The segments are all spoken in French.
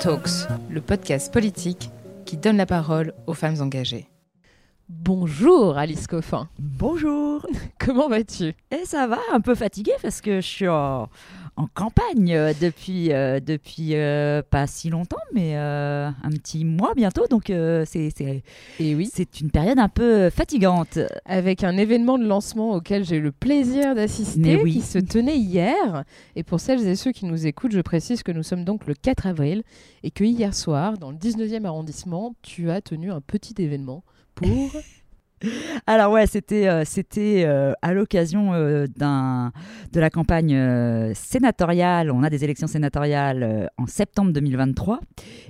Talks, le podcast politique qui donne la parole aux femmes engagées. Bonjour Alice Coffin. Bonjour. Comment vas-tu? Et ça va, un peu fatiguée parce que je suis en, en campagne euh, depuis, euh, depuis euh, pas si longtemps, mais euh, un petit mois bientôt. Donc c'est c'est- Et oui, c'est une période un peu fatigante. avec un événement de lancement auquel j'ai eu le plaisir d'assister, oui. qui se tenait hier. Et pour celles et ceux qui nous écoutent, je précise que nous sommes donc le 4 avril et que hier soir, dans le 19e arrondissement, tu as tenu un petit événement pour... Alors ouais, c'était euh, c'était euh, à l'occasion euh, d'un de la campagne sénatoriale. On a des élections sénatoriales en septembre 2023.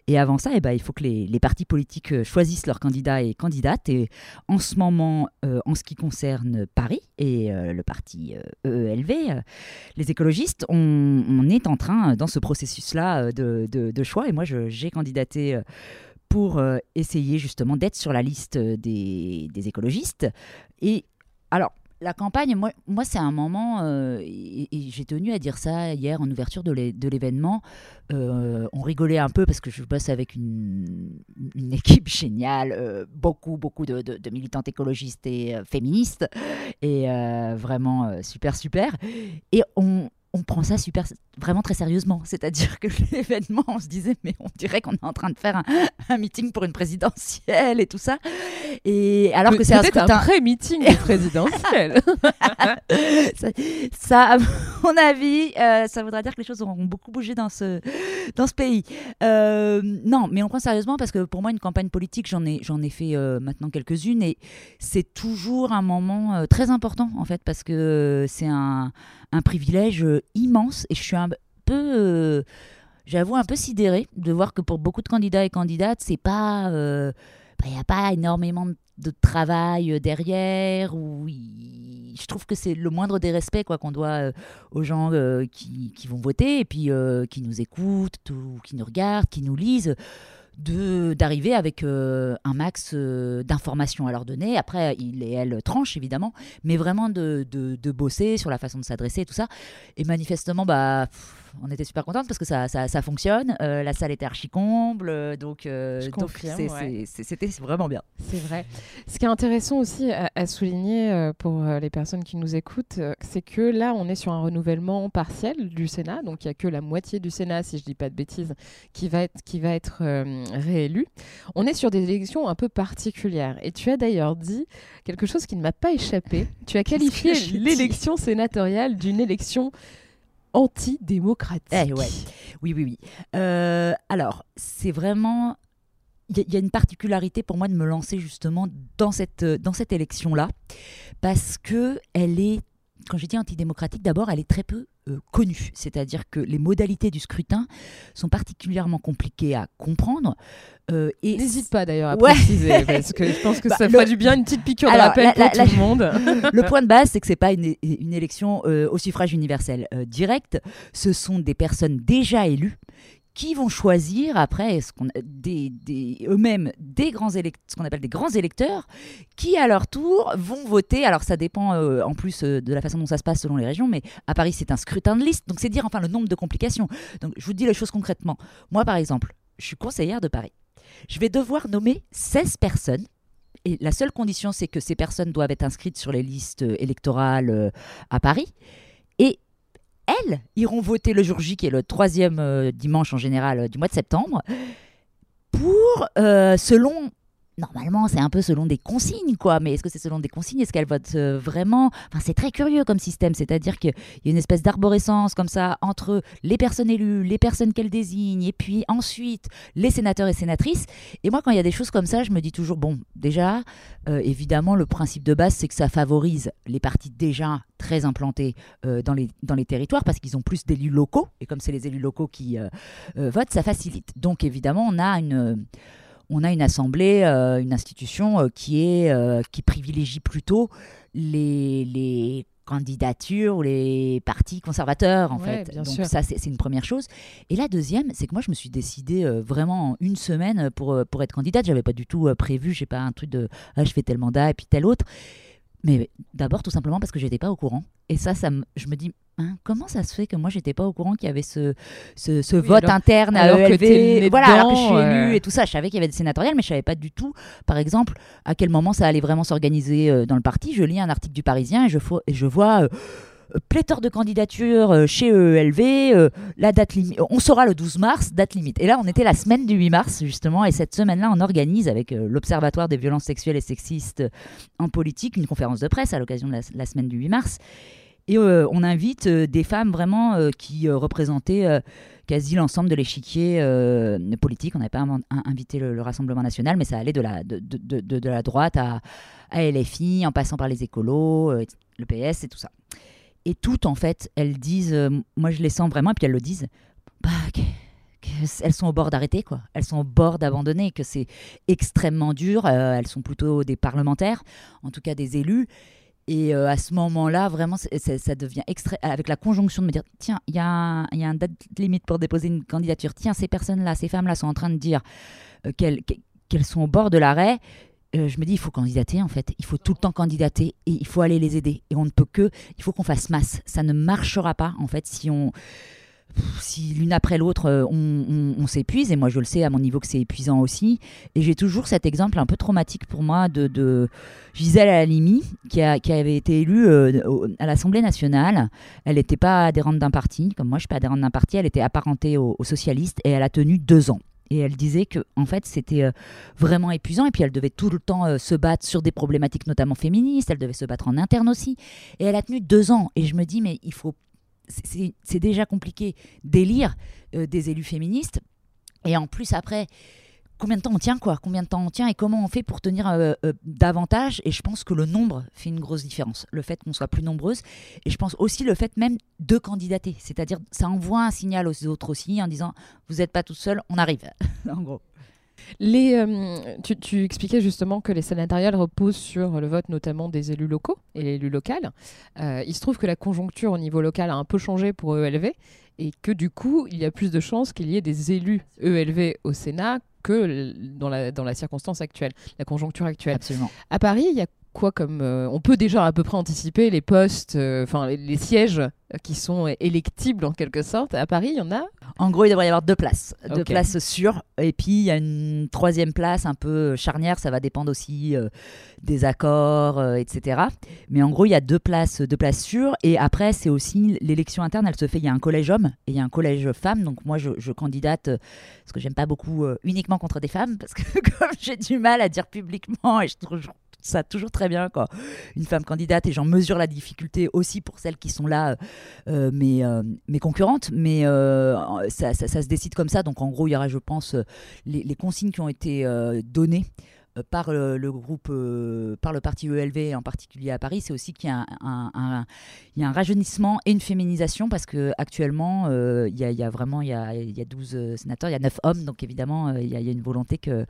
Et avant ça, eh ben, il faut que les, partis politiques choisissent leurs candidats et candidates. Et en ce moment, en ce qui concerne Paris et le parti EELV, euh, les écologistes, on, est en train, dans ce processus-là, de, de- choix. Et moi, j'ai candidaté pour euh, essayer justement d'être sur la liste euh, des, écologistes. Et alors, la campagne, moi, moi c'est un moment, euh, et, j'ai tenu à dire ça hier en ouverture de l'é- de l'événement. On rigolait un peu parce que je bosse avec une, équipe géniale, beaucoup, beaucoup de, de- de militantes écologistes et féministes, et vraiment super, super. Et on, on prend ça super, vraiment très sérieusement. C'est-à-dire que l'événement, on se disait, mais on dirait qu'on est en train de faire un, un meeting pour une présidentielle et tout ça. Et alors que c'est un scrutin. pré-meeting présidentiel. ça, ça, à mon avis, euh, ça voudra dire que les choses auront beaucoup bougé dans ce, dans ce pays. Euh, non, mais on prend sérieusement parce que pour moi, une campagne politique, j'en ai, j'en ai fait euh, maintenant quelques-unes et c'est toujours un moment très important en fait parce que c'est un, un privilège euh, immense et je suis un peu. euh, J'avoue un peu sidérée de voir que pour beaucoup de candidats et candidates, c'est pas, euh, bah, il n'y a pas énormément de travail euh, derrière ou je trouve que c'est le moindre des respects quoi qu'on doit euh, aux gens euh, qui, vont voter et puis euh, qui nous écoutent ou qui nous regardent, qui nous lisent de d'arriver avec euh, un max euh, d'informations à leur donner. Après, il et elle tranchent évidemment, mais vraiment de, de, de bosser sur la façon de s'adresser et tout ça. Et manifestement, bah, pff, on était super contente parce que ça, ça, ça fonctionne. Euh, la salle était archi comble, donc ouais. c'était vraiment bien. C'est vrai. Ce qui est intéressant aussi à, à souligner pour les personnes qui nous écoutent, c'est que là, on est sur un renouvellement partiel du Sénat. Donc, il n'y a que la moitié du Sénat, si je ne dis pas de bêtises, qui va être, qui va être réélu. On est sur des élections un peu particulières. Et tu as d'ailleurs dit quelque chose qui ne m'a pas échappé. Tu as qualifié l'élection sénatoriale d'une élection antidémocratique. Eh ouais. Oui, oui, oui. Euh, alors, c'est vraiment. Il y, a- il y a une particularité pour moi de me lancer justement dans cette, euh, dans cette élection-là, parce que elle est, quand je dis antidémocratique, d'abord, elle est très peu euh, connue. C'est-à-dire que les modalités du scrutin sont particulièrement compliquées à comprendre. euh, et N'hésite pas d'ailleurs à Ouais. préciser, parce que je pense que Bah, ça le- fera du bien, une petite piqûre de Alors, rappel la- pour la- tout la- le monde. le point de base, c'est que c'est pas une, une élection euh, au suffrage universel euh, direct. Ce sont des personnes déjà élues qui vont choisir après ce eux-mêmes des grands ce qu'on appelle des grands électeurs, qui à leur tour vont voter. Alors ça dépend euh, en plus euh, de la façon dont ça se passe selon les régions, mais à Paris c'est un scrutin de liste, donc c'est dire enfin le nombre de complications. Donc je vous dis les choses concrètement. Moi par exemple, je suis conseillère de Paris. Je vais devoir nommer 16 personnes et la seule condition, c'est que ces personnes doivent être inscrites sur les listes euh, électorales à Paris. Elles iront voter le jour J, qui est le troisième euh, dimanche en général euh, du mois de septembre, pour, euh, selon... Normalement, c'est un peu selon des consignes, quoi. Mais est-ce que c'est selon des consignes? Est-ce qu'elles votent euh, vraiment? Enfin, c'est très curieux comme système. C'est-à-dire qu'il y a une espèce d'arborescence comme ça entre les personnes élues, les personnes qu'elles désignent, et puis ensuite les sénateurs et sénatrices. Et moi, quand il y a des choses comme ça, je me dis toujours, bon, déjà, euh, évidemment, le principe de base, c'est que ça favorise les partis déjà très implantés euh, dans, les, dans les territoires parce qu'ils ont plus d'élus locaux. Et comme c'est les élus locaux qui votent, ça facilite. Donc, évidemment, on a une. On a une assemblée, euh, une institution euh, qui, est, euh, qui privilégie plutôt les, les candidatures ou les partis conservateurs, en Ouais, fait. bien Donc sûr. ça, c'est une première chose. Et la deuxième, c'est que moi, je me suis décidée euh, vraiment en une semaine pour, pour être candidate. J'avais pas du tout euh, prévu, j'ai pas un truc de ah, je fais tel mandat et puis tel autre. Mais d'abord, tout simplement parce que j'étais pas au courant. Et ça, ça je me dis, hein, comment ça se fait que moi, j'étais pas au courant qu'il y avait ce, ce, vote interne à ELV Voilà, alors que je suis élue et tout ça. Je savais qu'il y avait des sénatoriales, mais je savais pas du tout, par exemple, à quel moment ça allait vraiment s'organiser euh, dans le parti. Je lis un article du Parisien et je, et je vois. Euh, pléthore de candidatures euh, chez ELV, euh, la date limite, on saura le 12 mars, date limite. Et là, on était la semaine du 8 mars, justement, et cette semaine-là, on organise avec euh, l'Observatoire des violences sexuelles et sexistes en politique une conférence de presse à l'occasion de la, semaine du 8 mars. Et on invite des femmes vraiment qui représentaient quasi l'ensemble de l'échiquier politique. On n'avait pas invité le, Rassemblement national, mais ça allait de la, droite à, LFI, en passant par les écolos, le PS et tout ça et toutes, en fait, elles disent, euh, moi je les sens vraiment, et puis elles le disent, bah, elles sont au bord d'arrêter, quoi. Elles sont au bord d'abandonner, que c'est extrêmement dur. Euh, elles sont plutôt des parlementaires, en tout cas des élus. Et euh, à ce moment-là, vraiment, ça devient extrême. Avec la conjonction de me dire tiens, il y a un date limite pour déposer une candidature. Tiens, ces personnes-là, ces femmes-là sont en train de dire qu'elles sont au bord de l'arrêt. Euh, je me dis, il faut candidater en fait. Il faut tout le temps candidater et il faut aller les aider. Et on ne peut que, il faut qu'on fasse masse. Ça ne marchera pas en fait si on, si l'une après l'autre, euh, on, s'épuise, et moi je le sais à mon niveau que c'est épuisant aussi, et j'ai toujours cet exemple un peu traumatique pour moi de, Gisèle Halimi, qui, qui avait été élue euh, à l'Assemblée nationale. Elle n'était pas adhérente d'un parti, comme moi je ne suis pas adhérente d'un parti, elle était apparentée aux socialistes, et elle a tenu deux ans. Et elle disait que en fait c'était euh, vraiment épuisant. Et puis elle devait tout le temps euh, se battre sur des problématiques notamment féministes, elle devait se battre en interne aussi. Et elle a tenu deux ans. Et je me dis mais il faut c'est déjà compliqué d'élire euh, des élus féministes. Et en plus après combien de temps on tient quoi Combien de temps on tient et comment on fait pour tenir euh, euh, davantage Et je pense que le nombre fait une grosse différence. Le fait qu'on soit plus nombreuses et je pense aussi le fait même de candidater, c'est-à-dire ça envoie un signal aux autres aussi en disant vous n'êtes pas tout seul, on arrive. en gros. Euh, tu, expliquais justement que les sénatoriales reposent sur le vote notamment des élus locaux et l'élu local. il se trouve que la conjoncture au niveau local a un peu changé pour ELV et que du coup, il y a plus de chances qu'il y ait des élus ELV au Sénat que dans la, dans la circonstance actuelle, la conjoncture actuelle. Absolument. À Paris, il y a quoi comme euh, on peut déjà à peu près anticiper les postes, euh, enfin les, sièges qui sont électibles en quelque sorte. À Paris, il y en a. En gros, il devrait y avoir deux places, deux places sûres, et puis il y a une troisième place un peu charnière. Ça va dépendre aussi euh, des accords, etc. Mais en gros, il y a deux places, deux places sûres, et après c'est aussi l'élection interne. Elle se fait. Il y a un collège homme et il y a un collège femme. Donc moi, je, je candidate parce que j'aime pas beaucoup uniquement contre des femmes, parce que comme j'ai du mal à dire publiquement et je trouve ça toujours très bien. Une femme candidate et j'en mesure la difficulté aussi pour celles qui sont là, euh, mes, euh, mes, concurrentes. Mais euh, ça, ça, se décide comme ça. Donc en gros, il y aura, je pense, les, consignes qui ont été données par le, groupe, par le parti ELV en particulier à Paris, c'est aussi qu'il y, un, y a un rajeunissement et une féminisation parce que actuellement il, y a, vraiment il y a, y a 12 sénateurs, il y a 9 hommes, donc évidemment il y a une volonté que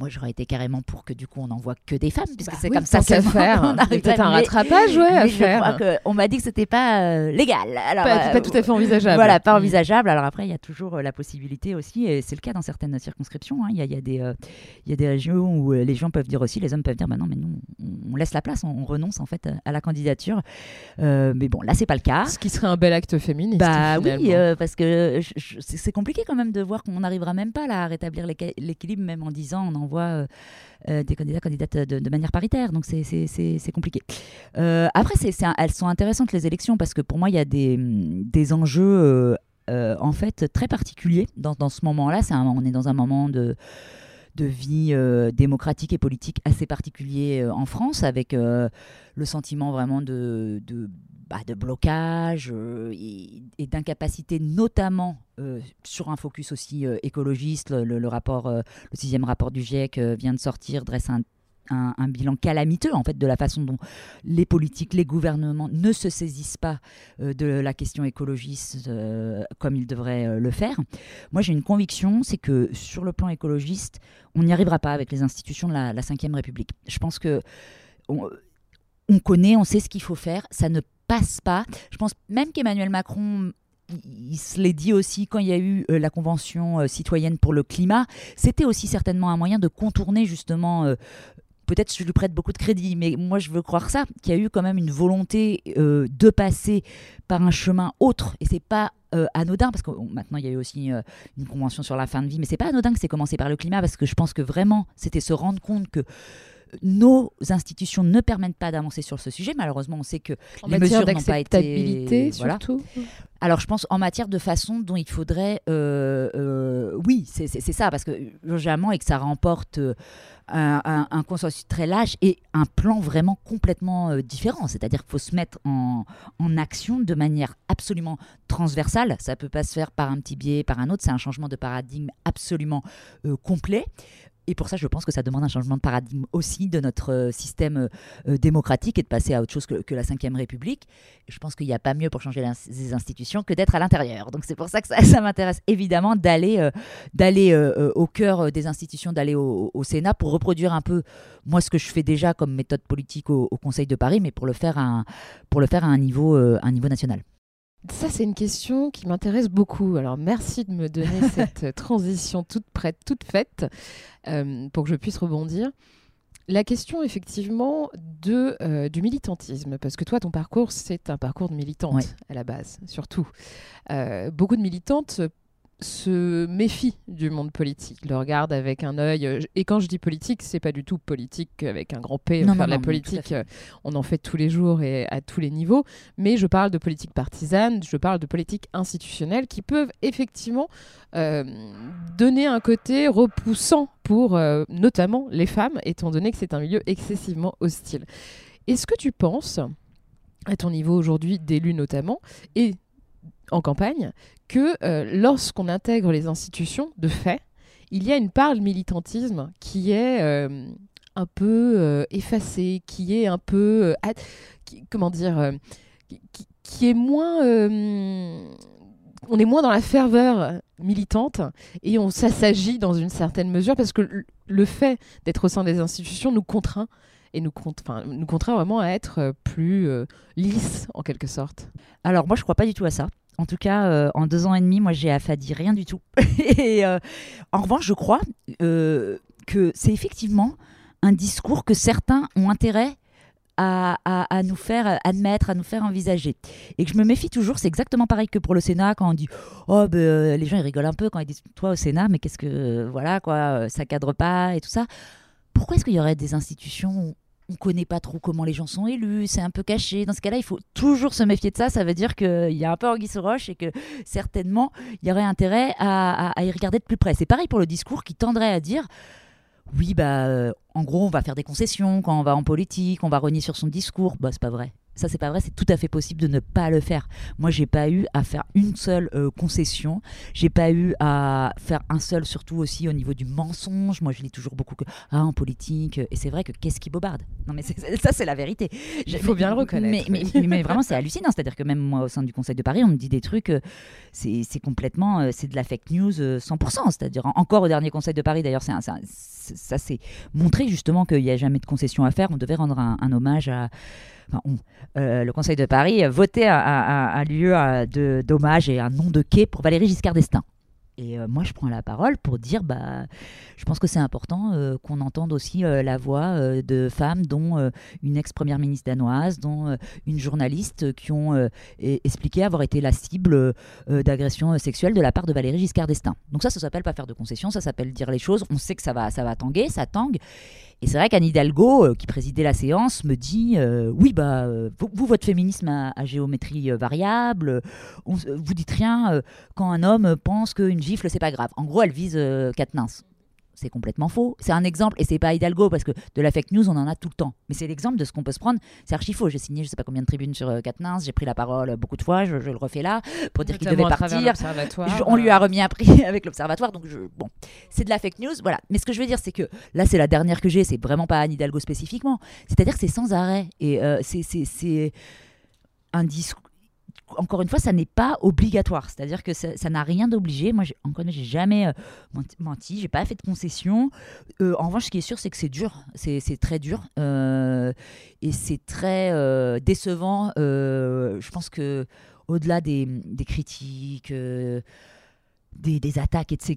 moi, j'aurais été carrément pour que du coup, on n'envoie que des femmes, puisque bah c'est comme ça qu'à faire. Peut-être un rattrapage, ouais, à faire. on m'a dit que c'était pas euh, légal. Alors, pas, euh, tout à fait envisageable. Voilà, pas mm. envisageable. Alors après, il y a toujours euh, la possibilité aussi, et c'est le cas dans certaines circonscriptions. Hein. Il y, a, y, a des, y a des régions où les gens peuvent dire aussi, les hommes peuvent dire, bah non, mais nous, on, laisse la place, on, renonce en fait à la candidature. mais bon, là, c'est pas le cas. Ce qui serait un bel acte féministe. Bah oui, parce que c'est compliqué quand même de voir qu'on n'arrivera même pas là, à rétablir l'équilibre, même en disant on envoie euh, euh, des candidats candidates de, manière paritaire. Donc c'est compliqué. Euh, après, c'est elles sont intéressantes les élections parce que pour moi, il y a des, des enjeux en fait très particuliers dans, dans ce moment-là. on est dans un moment de de vie démocratique et politique assez particulier en France, avec le sentiment vraiment de, de, bah, blocage euh, et, d'incapacité, notamment euh, sur un focus aussi euh, écologiste. Le, rapport, le sixième rapport du GIEC vient de sortir, dresse un, bilan calamiteux en fait de la façon dont les politiques, les gouvernements ne se saisissent pas de la question écologiste comme ils devraient le faire. Moi, j'ai une conviction, c'est que sur le plan écologiste, on n'y arrivera pas avec les institutions de la, Ve République. Je pense que on connaît, on sait ce qu'il faut faire. Ça ne passe pas. Je pense même qu'Emmanuel Macron il se l'est dit aussi quand il y a eu euh, la convention euh, citoyenne pour le climat, c'était aussi certainement un moyen de contourner justement euh, peut-être je lui prête beaucoup de crédit, mais moi je veux croire ça, qu'il y a eu quand même une volonté euh, de passer par un chemin autre, et c'est pas euh, anodin, parce que maintenant il y a eu aussi euh, une convention sur la fin de vie, mais c'est pas anodin que c'est commencé par le climat, parce que je pense que vraiment c'était se rendre compte que nos institutions ne permettent pas d'avancer sur ce sujet. Malheureusement, on sait que les mesures n'ont pas été. surtout. Alors, je pense en matière de façon dont il faudrait. Euh, euh, oui, c'est ça, parce que urgemment et que ça remporte euh, un, consensus très large et un plan vraiment complètement différent. C'est-à-dire qu'il faut se mettre en, en, action de manière absolument transversale. Ça ne peut pas se faire par un petit biais, par un autre. C'est un changement de paradigme absolument complet. Et pour ça, je pense que ça demande un changement de paradigme aussi de notre euh, système euh, démocratique et de passer à autre chose que, la Ve République. je pense qu'il n'y a pas mieux pour changer les institutions que d'être à l'intérieur. Donc c'est pour ça que ça, m'intéresse évidemment d'aller euh, au cœur des institutions, d'aller au, Sénat pour reproduire un peu moi ce que je fais déjà comme méthode politique au, Conseil de Paris, mais pour le faire à pour le faire à un niveau, un niveau national. Ça, c'est une question qui m'intéresse beaucoup. Alors, merci de me donner cette transition toute prête, toute faite, euh, pour que je puisse rebondir. La question, effectivement, de, euh, du militantisme, parce que toi, ton parcours, c'est un parcours de militante à la base, surtout. Euh, beaucoup de militantes se méfie du monde politique, le regarde avec un œil. Euh, et quand je dis politique, c'est pas du tout politique avec un grand P. Non, la politique, euh, on en fait tous les jours et à tous les niveaux. Mais je parle de politique partisane, je parle de politique institutionnelle qui peuvent effectivement euh, donner un côté repoussant pour notamment les femmes, étant donné que c'est un milieu excessivement hostile. Est-ce que tu penses, à ton niveau aujourd'hui d'élu notamment, et en campagne, que euh, lorsqu'on intègre les institutions, de fait, il y a une part de militantisme qui est euh, un peu euh, effacée, qui est un peu, comment dire, qui, est moins, on est moins dans la ferveur militante et on s'agit dans une certaine mesure parce que le fait d'être au sein des institutions nous contraint et nous, nous contraint vraiment à être plus lisse en quelque sorte. Alors moi je crois pas du tout à ça. En tout cas, euh, en deux ans et demi, moi, j'ai affadi rien du tout. et euh, en revanche, je crois euh, que c'est effectivement un discours que certains ont intérêt à, nous faire admettre, à nous faire envisager. Et que je me méfie toujours, c'est exactement pareil que pour le Sénat, quand on dit Oh, ben, les gens ils rigolent un peu quand ils disent Toi au Sénat, mais qu'est-ce que. Voilà, quoi, ça cadre pas et tout ça. Pourquoi est-ce qu'il y aurait des institutions on connaît pas trop comment les gens sont élus, c'est un peu caché. Dans ce cas-là, il faut toujours se méfier de ça. Ça veut dire qu'il y a un peu anguille sous roche et que certainement, il y aurait intérêt à, y regarder de plus près. C'est pareil pour le discours qui tendrait à dire oui, bah, euh, en gros, on va faire des concessions quand on va en politique, on va renier sur son discours. Bah, c'est pas vrai. Ça, c'est pas vrai. C'est tout à fait possible de ne pas le faire. Moi, j'ai pas eu à faire une seule euh, concession. J'ai pas eu à faire un seul, surtout aussi au niveau du mensonge. Moi, je lis toujours beaucoup que ah en politique. Et c'est vrai que qu'est-ce qui bobarde Non, mais ça, c'est la vérité. Il faut bien le reconnaître. Mais, mais, vraiment, c'est hallucinant. C'est-à-dire que même moi, au sein du Conseil de Paris, on me dit des trucs. Euh, c'est complètement, euh, c'est de la fake news 100%. C'est-à-dire encore au dernier Conseil de Paris, d'ailleurs, c'est ça s'est montré justement qu'il n'y a jamais de concession à faire. On devait rendre un hommage à euh, le Conseil de Paris votait un, un, lieu d'hommage et un nom de quai pour Valérie Giscard d'Estaing. Et euh, moi, je prends la parole pour dire, bah, je pense que c'est important qu'on entende aussi la voix de femmes, dont une ex-première ministre danoise, dont une journaliste, qui ont expliqué avoir été la cible d'agressions sexuelles de la part de Valérie Giscard d'Estaing. Donc ça, ça s'appelle pas faire de concessions, ça s'appelle dire les choses. On sait que ça va, ça va tanguer, ça tangue. Et c'est vrai qu'Anne Hidalgo, euh, qui présidait la séance, me dit euh, Oui, bah, euh, vous, votre féminisme à, géométrie variable, vous dites rien quand un homme pense qu'une gifle, c'est pas grave. En gros, elle vise Katnins c'est complètement faux. C'est un exemple, et c'est pas Hidalgo, parce que de la fake news, on en a tout le temps. Mais c'est l'exemple de ce qu'on peut se prendre. C'est archi faux. J'ai signé, je sais pas combien de tribunes sur euh, j'ai pris la parole beaucoup de fois, je, le refais là, pour dire qu'il devait partir. on lui a remis un prix avec l'observatoire, donc je, bon, c'est de la fake news, voilà. Mais ce que je veux dire, c'est que là, c'est la dernière que j'ai, c'est vraiment pas Anne Hidalgo spécifiquement. C'est-à-dire que c'est sans arrêt. Et euh, c'est un discours encore une fois, ça n'est pas obligatoire. C'est-à-dire que ça n'a rien d'obligé. Moi, encore une j'ai jamais euh, menti, j'ai pas fait de concession. Euh, en revanche, ce qui est sûr, c'est que c'est dur. C'est très dur. Euh, et c'est très décevant. je pense que au-delà des, critiques des, attaques, etc.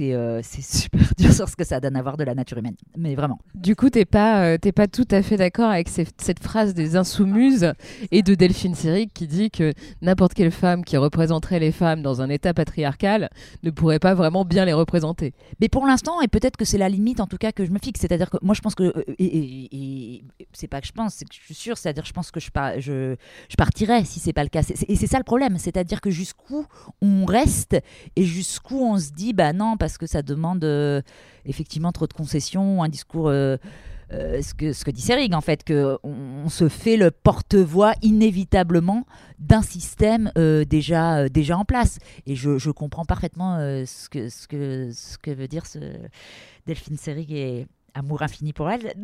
Euh, c'est super dur sur ce que ça donne à voir de la nature humaine. Mais vraiment. Du coup, t'es pas, euh, pas tout à fait d'accord avec cette phrase des insoumises et de Delphine Seyrig qui dit que n'importe quelle femme qui représenterait les femmes dans un état patriarcal ne pourrait pas vraiment bien les représenter. Mais pour l'instant, et peut-être que c'est la limite en tout cas que je me fixe, c'est-à-dire que moi je pense que, euh, et, c'est pas que je pense, c'est que je suis sûre, c'est-à-dire je pense que je, je, je partirais si c'est pas le cas. et c'est ça le problème, c'est-à-dire que jusqu'où on reste et jusqu'où on se dit, bah non, parce que ça demande euh, effectivement trop de concessions, un discours. Euh, euh, ce, que, ce que dit Serig, en fait, qu'on on se fait le porte-voix inévitablement d'un système déjà, déjà en place. Et je, je comprends parfaitement ce, que, ce, que, ce que veut dire ce Delphine Serig et, amour infini pour elle,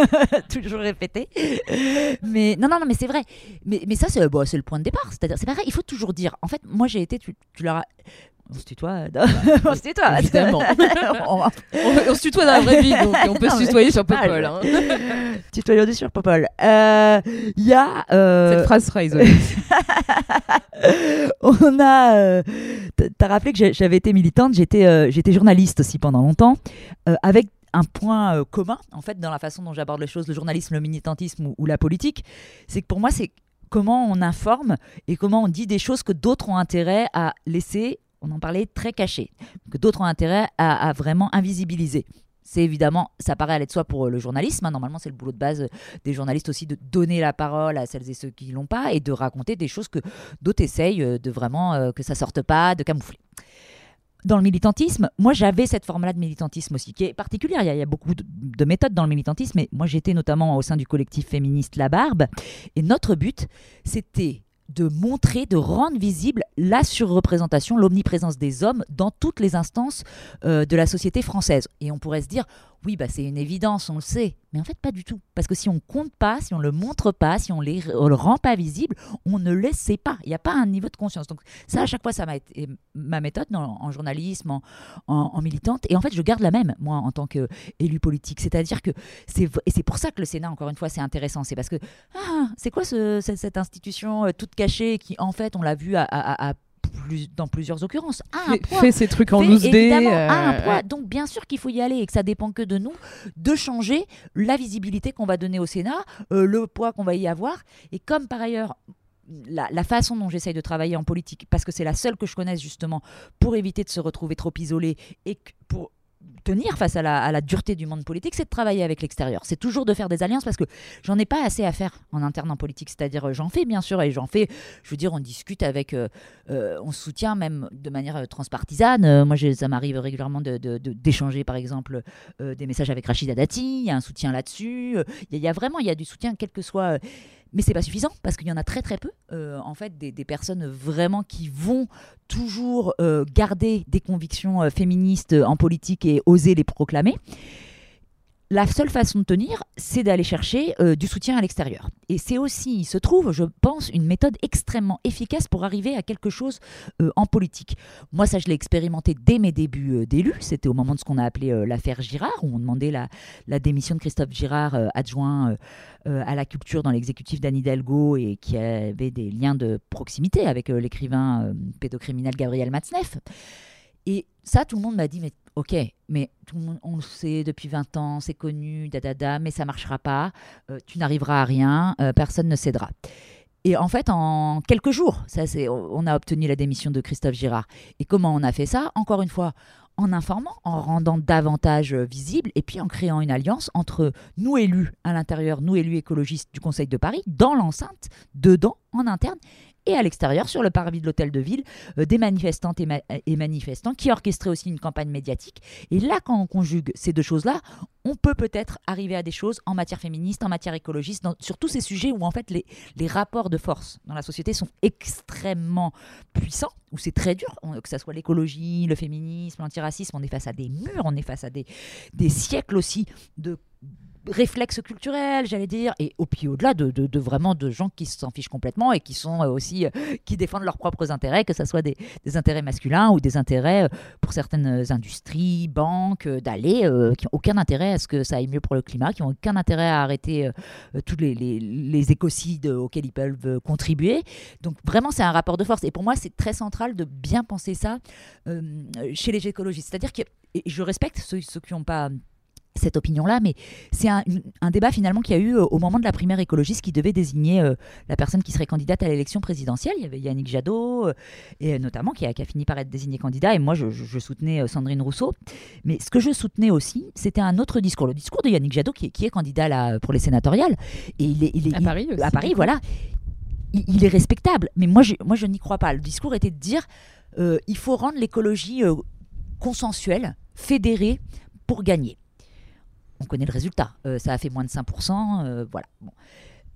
toujours répété. Mais non, non, non, mais c'est vrai. Mais, mais ça, c'est bon, le point de départ. C'est-à-dire, c'est pareil, il faut toujours dire. En fait, moi, j'ai été, tu, tu leur on se tutoie. on se tutoie. Évidemment. on, se tutoie dans la vraie vie, donc on peut se tutoyer sur Popol. Hein. Tutoyons sur Popol. Il euh, y a. Euh... Cette phrase sera isolée. on a. Euh... T'as rappelé que j'avais été militante, j'étais euh, j'étais journaliste aussi pendant longtemps, avec un point commun, en fait, dans la façon dont j'aborde les choses, le journalisme, le militantisme ou la politique, c'est que pour moi, c'est comment on informe et comment on dit des choses que d'autres ont intérêt à laisser on en parlait, très caché, que d'autres ont intérêt à, vraiment invisibiliser. C'est évidemment, ça paraît aller de soi pour le journalisme. Hein. Normalement, c'est le boulot de base des journalistes aussi de donner la parole à celles et ceux qui l'ont pas et de raconter des choses que d'autres essayent euh, de vraiment euh, que ça sorte pas, de camoufler dans le militantisme, moi j'avais cette forme-là de militantisme aussi, qui est particulière. Il y a, beaucoup de, de, méthodes dans le militantisme, mais moi j'étais notamment au sein du collectif féministe La Barbe, et notre but, c'était de montrer, de rendre visible la surreprésentation, l'omniprésence des hommes dans toutes les instances euh, de la société française. Et on pourrait se dire, oui, bah, c'est une évidence, on le sait. Mais en fait, pas du tout. Parce que si on compte pas, si on le montre pas, si on, les, le rend pas visible, on ne le sait pas. Il n'y a pas un niveau de conscience. Donc ça, à chaque fois, ça m'a été ma méthode en journalisme, en, militante. Et en fait, je garde la même, moi, en tant qu'élu politique. C'est-à-dire que c'est... Pour ça que le Sénat, encore une fois, c'est intéressant. C'est parce que, ah, c'est quoi ce, cette, institution euh, toute cachée qui, en fait, on l'a vu à plus, dans plusieurs occurrences, a un poids. Fait ces trucs en day. un euh, poids. Donc bien sûr qu'il faut y aller et que ça dépend que de nous de changer la visibilité qu'on va donner au Sénat, euh, le poids qu'on va y avoir. Et comme par ailleurs, la, la, façon dont j'essaye de travailler en politique, parce que c'est la seule que je connaisse justement, pour éviter de se retrouver trop isolé et pour tenir face à la, dureté du monde politique, c'est de travailler avec l'extérieur. C'est toujours de faire des alliances parce que j'en ai pas assez à faire en interne en politique. C'est-à-dire, euh, j'en fais bien sûr et j'en fais, je veux dire, on discute avec, euh, euh, on soutient même de manière transpartisane. moi, ça m'arrive régulièrement d'échanger, de, par exemple, des messages avec Rachida Dati. Il y a un soutien là-dessus. Il y, a vraiment, il y a du soutien, quel que soit mais c'est pas suffisant parce qu'il y en a très très peu. Euh, en fait, des, personnes vraiment qui vont toujours euh, garder des convictions euh, féministes en politique et oser les proclamer la seule façon de tenir, c'est d'aller chercher euh, du soutien à l'extérieur. Et c'est aussi, il se trouve, je pense, une méthode extrêmement efficace pour arriver à quelque chose euh, en politique. Moi, ça, je l'ai expérimenté dès mes débuts euh, d'élu. C'était au moment de ce qu'on a appelé l'affaire Girard, où on demandait la, la démission de Christophe Girard, adjoint à la culture dans l'exécutif d'Anne Hidalgo et qui avait des liens de proximité avec l'écrivain pédocriminel Gabriel Matzneff. Et ça, tout le monde m'a dit, mais ok, mais tout le monde, on le sait depuis 20 ans, c'est connu, da, mais ça marchera pas, euh, tu n'arriveras à rien, euh, personne ne cédera. Et en fait, en quelques jours, ça, on a obtenu la démission de Christophe Girard. Et comment on a fait ça? Encore une fois, en informant, en rendant davantage euh, visible, et puis en créant une alliance entre nous élus à l'intérieur, nous élus écologistes du Conseil de Paris, dans l'enceinte, dedans, en interne, et à l'extérieur, sur le parvis de l'hôtel de ville, euh, des manifestantes et, manifestants qui orchestraient aussi une campagne médiatique. Et là, quand on conjugue ces deux choses-là, on peut peut-être arriver à des choses en matière féministe, en matière écologiste, sur tous ces sujets où en fait les, les, rapports de force dans la société sont extrêmement puissants, où c'est très dur, que ce soit l'écologie, le féminisme, l'antiracisme, on est face à des murs, on est face à des, des siècles aussi de réflexe culturel, j'allais dire, et au puis au-delà de, vraiment de gens qui s'en fichent complètement et qui sont euh, aussi euh, qui défendent leurs propres intérêts, que ce soit des, intérêts masculins ou des intérêts euh, pour certaines industries, banques, d'aller, qui n'ont aucun intérêt à ce que ça aille mieux pour le climat, qui n'ont aucun intérêt à arrêter tous les, écocides auxquels ils peuvent contribuer. Donc vraiment, c'est un rapport de force. Et pour moi, c'est très central de bien penser ça chez les écologistes. C'est-à-dire que je respecte ceux qui n'ont pas cette opinion-là, mais c'est un, débat finalement qu'il y a eu euh, au moment de la primaire écologiste qui devait désigner euh, la personne qui serait candidate à l'élection présidentielle. Il y avait Yannick Jadot, euh, et notamment, qui a, fini par être désigné candidat, et moi je, soutenais Sandrine Rousseau. Mais ce que je soutenais aussi, c'était un autre discours, le discours de Yannick Jadot, qui est, candidat là, pour les sénatoriales. Et il est, il est à Paris aussi, À Paris, voilà. Il, est respectable, mais moi je, moi je n'y crois pas. Le discours était de dire il faut rendre l'écologie consensuelle, fédérée, pour gagner on connaît le résultat. Euh, ça a fait moins de 5%. Euh, voilà.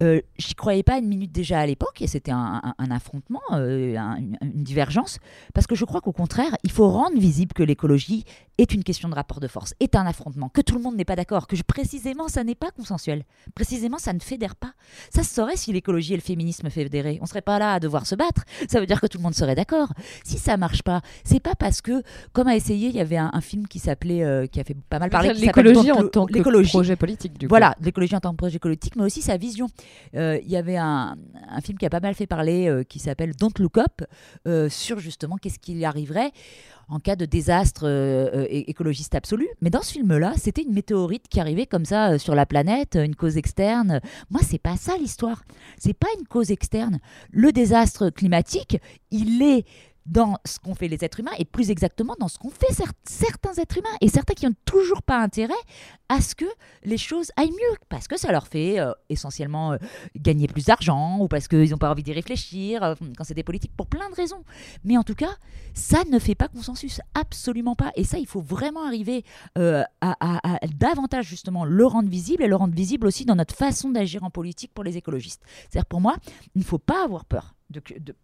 Euh, j'y croyais pas une minute déjà à l'époque, et c'était un, affrontement, une, divergence, parce que je crois qu'au contraire, il faut rendre visible que l'écologie est une question de rapport de force, est un affrontement, que tout le monde n'est pas d'accord, que précisément ça n'est pas consensuel, précisément ça ne fédère pas. Ça se saurait si l'écologie et le féminisme fédéraient. On serait pas là à devoir se battre. Ça veut dire que tout le monde serait d'accord. Si ça marche pas, c'est pas parce que, comme a essayé, il y avait un, film qui s'appelait, euh, qui a fait pas mal parler, l'écologie en tant que projet politique. Du voilà, l'écologie en tant que projet politique, mais aussi sa vision. Euh, il y avait un, film qui a pas mal fait parler, euh, qui s'appelle Don't Look Up, sur justement qu'est-ce qui arriverait en cas de désastre euh, euh, écologiste absolu. Mais dans ce film-là, c'était une météorite qui arrivait comme ça euh, sur la planète, une cause externe. Moi, c'est pas ça l'histoire. C'est pas une cause externe. Le désastre climatique, il est dans ce qu'ont fait les êtres humains et plus exactement dans ce qu'ont fait certains êtres humains et certains qui n'ont toujours pas intérêt à ce que les choses aillent mieux parce que ça leur fait euh, essentiellement euh, gagner plus d'argent ou parce qu'ils n'ont pas envie d'y réfléchir euh, quand c'est des politiques pour plein de raisons. Mais en tout cas, ça ne fait pas consensus, absolument pas. Et ça, il faut vraiment arriver à, à, davantage justement le rendre visible et le rendre visible aussi dans notre façon d'agir en politique pour les écologistes. C'est-à-dire pour moi, il ne faut pas avoir peur de, de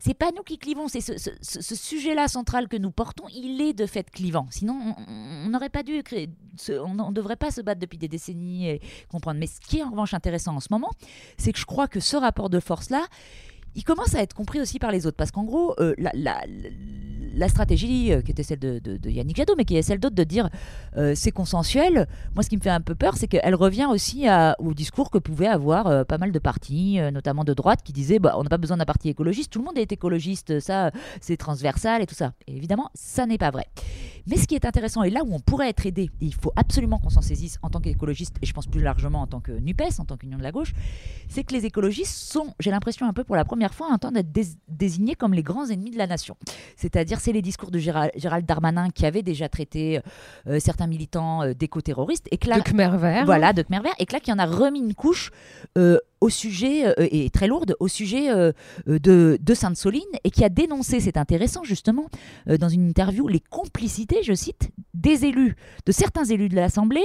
c'est pas nous qui clivons, c'est ce, sujet-là central que nous portons, il est de fait clivant. Sinon, on n'aurait pas dû créer, on ne devrait pas se battre depuis des décennies et comprendre. Mais ce qui est en revanche intéressant en ce moment, c'est que je crois que ce rapport de force-là, il commence à être compris aussi par les autres. Parce qu'en gros, euh, la, stratégie euh, qui était celle de, Yannick Jadot, mais qui est celle d'autres de dire euh, c'est consensuel, moi ce qui me fait un peu peur, c'est qu'elle revient aussi au discours que pouvaient avoir pas mal de partis, notamment de droite, qui disaient bah, on n'a pas besoin d'un parti écologiste, tout le monde est écologiste, ça c'est transversal et tout ça. Évidemment, ça n'est pas vrai. Mais ce qui est intéressant, et là où on pourrait être aidé, il faut absolument qu'on s'en saisisse en tant qu'écologiste, et je pense plus largement en tant que NUPES, en tant qu'Union de la gauche, c'est que les écologistes sont, j'ai l'impression un peu pour la première fois, en train d'être désignés comme les grands ennemis de la nation. C'est-à-dire, c'est les discours de Gérald, Darmanin qui avait déjà traité euh, certains militants euh, d'éco-terroristes. Et que là, de Khmer vert. Voilà, de Khmer vert. Et que là, qui en a remis une couche euh, au sujet, et très lourde, au sujet de, de Sainte-Soline, et qui a dénoncé, c'est intéressant justement, dans une interview, les complicités, je cite, des élus, de certains élus de l'Assemblée,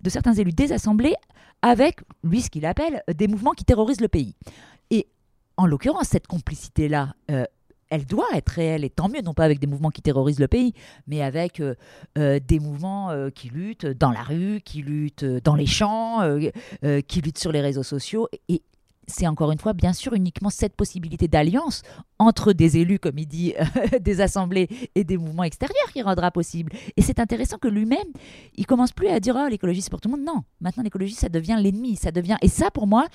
de certains élus des assemblées, avec, lui, ce qu'il appelle, des mouvements qui terrorisent le pays. Et en l'occurrence, cette complicité-là, euh, elle doit être réelle, et tant mieux, non pas avec des mouvements qui terrorisent le pays, mais avec euh, euh, des mouvements qui luttent dans la rue, qui luttent dans les champs, qui luttent sur les réseaux sociaux. Et c'est encore une fois, bien sûr, uniquement cette possibilité d'alliance entre des élus, comme il dit, des assemblées et des mouvements extérieurs qui rendra possible. Et c'est intéressant que lui-même, il commence plus à dire, oh, l'écologie, c'est pour tout le monde. Non, maintenant, l'écologie, ça devient l'ennemi, ça devient... Et ça, pour moi,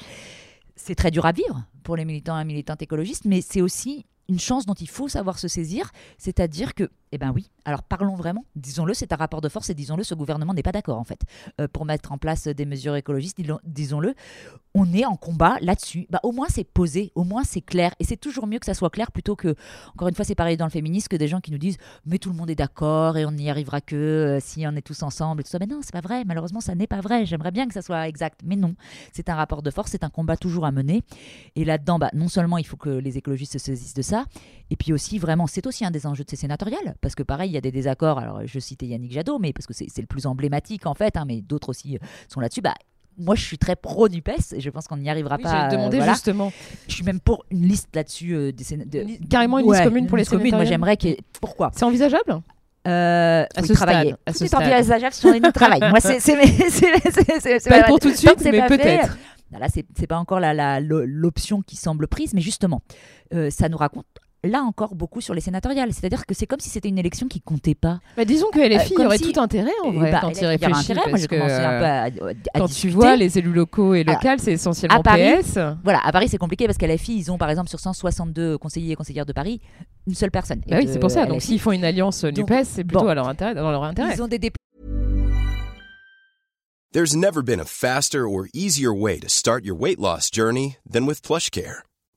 c'est très dur à vivre pour les militants et militantes écologistes, mais c'est aussi une chance dont il faut savoir se saisir, c'est-à-dire que eh bien oui. Alors parlons vraiment. Disons-le, c'est un rapport de force et disons-le, ce gouvernement n'est pas d'accord en fait euh, pour mettre en place des mesures écologistes. Disons-le, on est en combat là-dessus. Bah, au moins c'est posé, au moins c'est clair. Et c'est toujours mieux que ça soit clair plutôt que, encore une fois, c'est pareil dans le féminisme, que des gens qui nous disent mais tout le monde est d'accord et on n'y arrivera que euh, si on est tous ensemble et tout ça. Mais non, c'est pas vrai. Malheureusement, ça n'est pas vrai. J'aimerais bien que ça soit exact, mais non. C'est un rapport de force, c'est un combat toujours à mener. Et là-dedans, bah, non seulement il faut que les écologistes se saisissent de ça, et puis aussi vraiment, c'est aussi un des enjeux de ces sénatoriales parce que pareil, il y a des désaccords. Alors, je citais Yannick Jadot, mais parce que c'est le plus emblématique en fait, hein, mais d'autres aussi euh, sont là-dessus. Bah, moi, je suis très pro NUPES et je pense qu'on n'y arrivera pas. J'ai demandé justement. Je suis même pour une liste là-dessus. Euh, Carrément une liste commune pour les communes. Moi, j'aimerais que. Pourquoi? C'est envisageable? Euh, À ce travailler. stade, à Tout ce est stade. envisageable si on est de travail. Moi, c'est c'est c'est- c'est- c'est- c'est Pas pour tout de suite, c'est mais pas peut-être. Là, c'est c'est pas encore l'option qui semble prise, mais justement, euh, ça nous raconte là encore beaucoup sur les sénatoriales. C'est-à-dire que c'est comme si c'était une élection qui comptait pas. Bah, disons que LFI Euh, comme aurait si- tout intérêt en Euh, vrai bah, quand il y réfléchit. intérêt. Moi, j'ai commencé un peu euh, à, à quand discuter. tu vois les élus locaux et Alors, locales, c'est essentiellement à Paris, PS. Voilà, à Paris, c'est compliqué parce qu'à LFI, ils ont par exemple sur 162 conseillers et conseillères de Paris, une seule personne. Bah oui, c'est pour ça. Donc LFI, s'ils font une alliance Donc, NUPES, c'est plutôt bon. à leur intérêt, dans leur intérêt. ils ont des députés. There's never been a faster or easier way to start your weight loss journey than with PlushCare.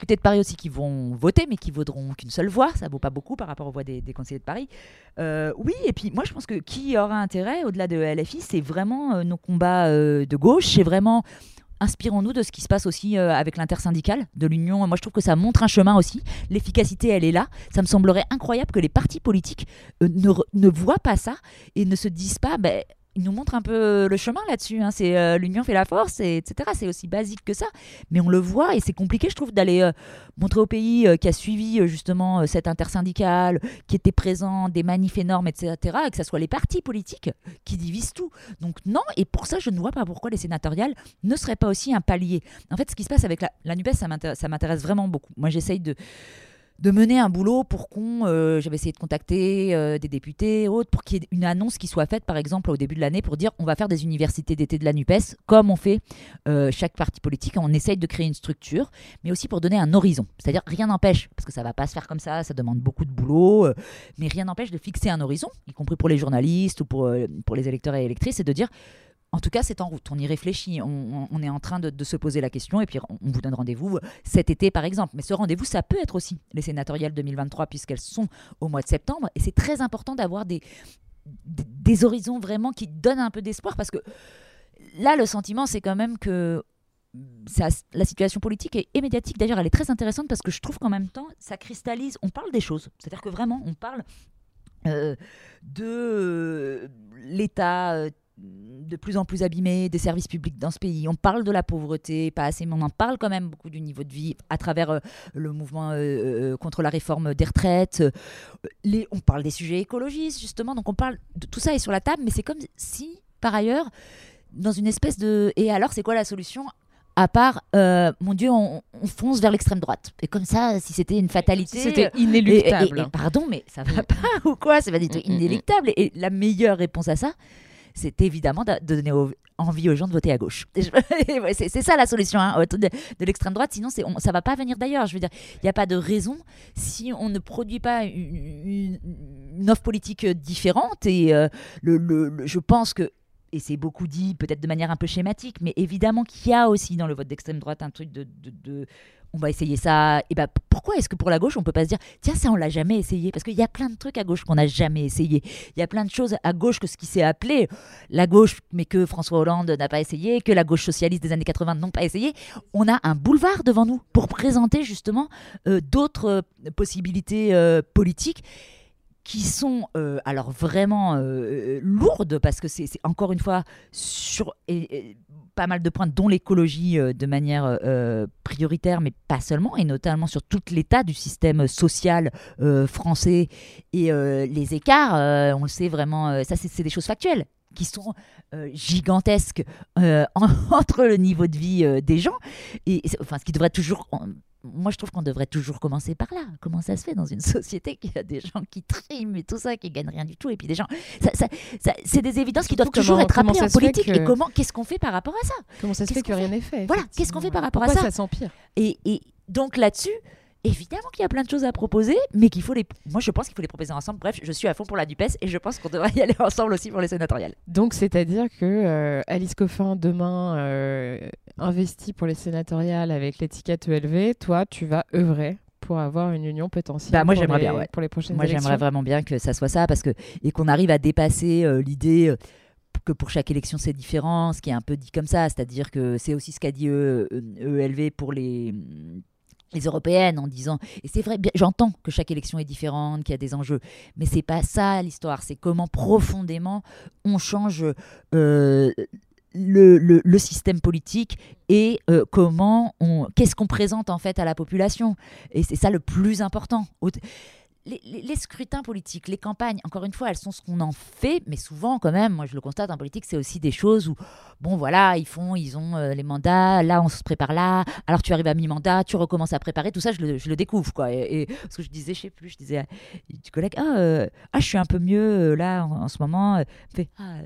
Députés de Paris aussi qui vont voter, mais qui vaudront qu'une seule voix. Ça vaut pas beaucoup par rapport aux voix des, conseillers de Paris. Euh, oui, et puis moi je pense que qui aura intérêt au-delà de LFI, c'est vraiment euh, nos combats euh, de gauche. C'est vraiment inspirons-nous de ce qui se passe aussi avec l'intersyndicale de l'Union. Moi, je trouve que ça montre un chemin aussi. L'efficacité, elle est là. Ça me semblerait incroyable que les partis politiques ne voient pas ça et ne se disent pas, ben, ils nous montrent un peu le chemin là-dessus. hein. C'est euh, l'union fait la force, et, etc. C'est aussi basique que ça, mais on le voit et c'est compliqué, je trouve, d'aller euh, montrer au pays euh, qui a suivi euh, justement euh, cette intersyndicale, qui était présent, des manifs énormes, etc. Et que ce soit les partis politiques qui divisent tout. Donc non, et pour ça, je ne vois pas pourquoi les sénatoriales ne seraient pas aussi un palier. En fait, ce qui se passe avec la, la ça m'intéresse vraiment beaucoup. Moi, j'essaye de de mener un boulot pour qu'on, euh, j'avais essayé de contacter euh, des députés, autres, pour qu'il y ait une annonce qui soit faite, par exemple, au début de l'année, pour dire on va faire des universités d'été de la NUPES, comme on fait euh, chaque parti politique, on essaye de créer une structure, mais aussi pour donner un horizon. C'est-à-dire, rien n'empêche, parce que ça va pas se faire comme ça, ça demande beaucoup de boulot, mais rien n'empêche de fixer un horizon, y compris pour les journalistes ou pour, pour les électeurs et électrices, et de dire en tout cas, c'est en route, on y réfléchit, on, est en train de, se poser la question et puis on, vous donne rendez-vous cet été par exemple. Mais ce rendez-vous, ça peut être aussi les sénatoriales 2023 puisqu'elles sont au mois de septembre. Et c'est très important d'avoir des, des, horizons vraiment qui donnent un peu d'espoir parce que là, le sentiment, c'est quand même que la situation politique et, et médiatique, d'ailleurs, elle est très intéressante parce que je trouve qu'en même temps, ça cristallise, on parle des choses. C'est-à-dire que vraiment, on parle euh, de euh, l'État euh, de plus en plus abîmé, des services publics dans ce pays. On parle de la pauvreté, pas assez, mais on en parle quand même beaucoup du niveau de vie à travers euh, le mouvement euh, euh, contre la réforme des retraites. Les, on parle des sujets écologistes, justement. Donc on parle de tout ça est sur la table, mais c'est comme si, par ailleurs, dans une espèce de... Et alors, c'est quoi la solution? À part, euh, mon Dieu, on, on fonce vers l'extrême droite. Et comme ça, si c'était une fatalité... C'était Et- et- inéluctable. et- pardon, mais ça va pas ou quoi? C'est pas du tout Mm, mm, mm. inéluctable. Et la meilleure réponse à ça, c'est évidemment de, donner envie aux gens de voter à gauche. C'est ça la solution hein, de, l'extrême droite. Sinon, on- ça va pas venir d'ailleurs. Je veux dire, il n'y a pas de raison si on ne produit pas une, offre politique différente. Et euh, le, je pense que et c'est beaucoup dit, peut-être de manière un peu schématique, mais évidemment qu'il y a aussi dans le vote d'extrême droite un truc de- on va essayer ça. Et ben pourquoi est-ce que pour la gauche on peut pas se dire tiens ça on l'a jamais essayé? Parce qu'il y a plein de trucs à gauche qu'on n'a jamais essayé. Il y a plein de choses à gauche que ce qui s'est appelé la gauche, mais que François Hollande n'a pas essayé, que la gauche socialiste des années 80 n'ont pas essayé. On a un boulevard devant nous pour présenter justement euh, d'autres euh, possibilités euh, politiques qui sont euh, alors vraiment euh, lourdes parce que c'est encore une fois sur pas mal de points dont l'écologie euh, de manière euh, prioritaire mais pas seulement et notamment sur tout l'état du système social euh, français et euh, les écarts euh, on le sait vraiment euh, ça c'est des choses factuelles qui sont euh, gigantesques euh, en- entre le niveau de vie euh, des gens et enfin ce qui devrait toujours moi, je trouve qu'on devrait toujours commencer par là. Comment ça se fait dans une société qui a des gens qui triment et tout ça, qui gagnent rien du tout, et puis des gens, ça, ça- ça- c'est des évidences qui doivent toujours être rappelées en politique. que- Et comment, qu'est-ce qu'on fait par rapport à ça? Comment ça se fait que rien n'est fait Voilà, qu'est-ce qu'on fait par rapport à ça? ça s'empire? Et, et donc là-dessus, évidemment qu'il y a plein de choses à proposer, mais qu'il faut les. Moi, je pense qu'il faut les proposer ensemble. Bref, je suis à fond pour la Dupes et je pense qu'on devrait y aller ensemble aussi pour les sénatoriales. Donc, c'est-à-dire que euh, Alice Coffin, demain, euh, investit pour les sénatoriales avec l'étiquette ELV, toi, tu vas œuvrer pour avoir une union potentielle Bah, moi, pour, j'aimerais les, bien, ouais. pour les prochaines Moi, élections. j'aimerais vraiment bien que ça soit ça parce que et qu'on arrive à dépasser euh, l'idée. que pour chaque élection c'est différent, ce qui est un peu dit comme ça, c'est-à-dire que c'est aussi ce qu'a dit ELV pour les les européennes en disant et c'est vrai j'entends que chaque élection est différente qu'il y a des enjeux mais c'est pas ça l'histoire c'est comment profondément on change euh, le, le, système politique et euh, comment on qu'est-ce qu'on présente en fait à la population. Et c'est ça le plus important les, scrutins politiques, les campagnes, encore une fois, elles sont ce qu'on en fait, mais souvent, quand même, moi je le constate en politique, c'est aussi des choses où, bon voilà, ils font, ils ont euh, les mandats, là on se prépare là, alors tu arrives à mi-mandat, tu recommences à préparer, tout ça, je le, découvre, quoi. Et, ce que je disais, je sais plus, je disais à du collègue, ah, euh, ah, je suis un peu mieux euh, là en, ce moment, fait, ah,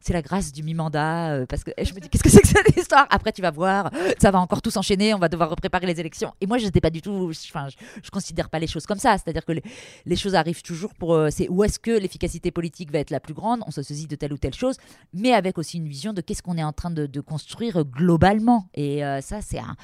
c'est la grâce du mi-mandat, parce que je me dis, qu'est-ce que c'est que cette histoire? Après, tu vas voir, ça va encore tout s'enchaîner, on va devoir préparer les élections. Et moi, je n'étais pas du tout, enfin, je, je, considère pas les choses comme ça, c'est-à-dire que les, les choses arrivent toujours pour. Euh, c'est où est-ce que l'efficacité politique va être la plus grande On se saisit de telle ou telle chose, mais avec aussi une vision de qu'est-ce qu'on est en train de, construire globalement. Et euh, ça, c'est un.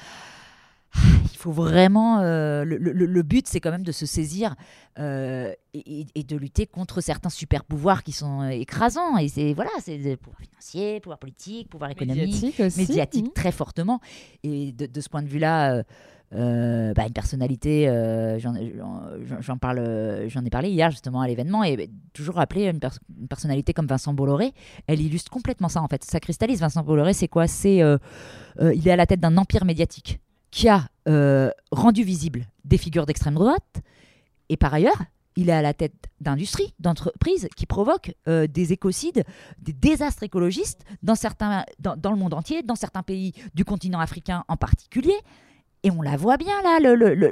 Il faut vraiment. Euh, le, but, c'est quand même de se saisir et, de lutter contre certains super pouvoirs qui sont écrasants. Et c'est voilà, c'est pouvoir financier, pouvoir politique, pouvoir économique, médiatique, mmh. très fortement. Et de, de ce point de vue-là. Euh, bah, une personnalité, euh, j'en parle, j'en ai parlé hier justement à l'événement, et bah, toujours rappeler une, personnalité comme Vincent Bolloré, elle illustre complètement ça en fait. Ça cristallise. Vincent Bolloré, c'est quoi? C'est, euh, il est à la tête d'un empire médiatique qui a rendu visible des figures d'extrême droite, et par ailleurs, il est à la tête d'industries, d'entreprises qui provoquent des écocides, des désastres écologistes dans, certains, dans, le monde entier, dans certains pays du continent africain en particulier. Et on la voit bien là,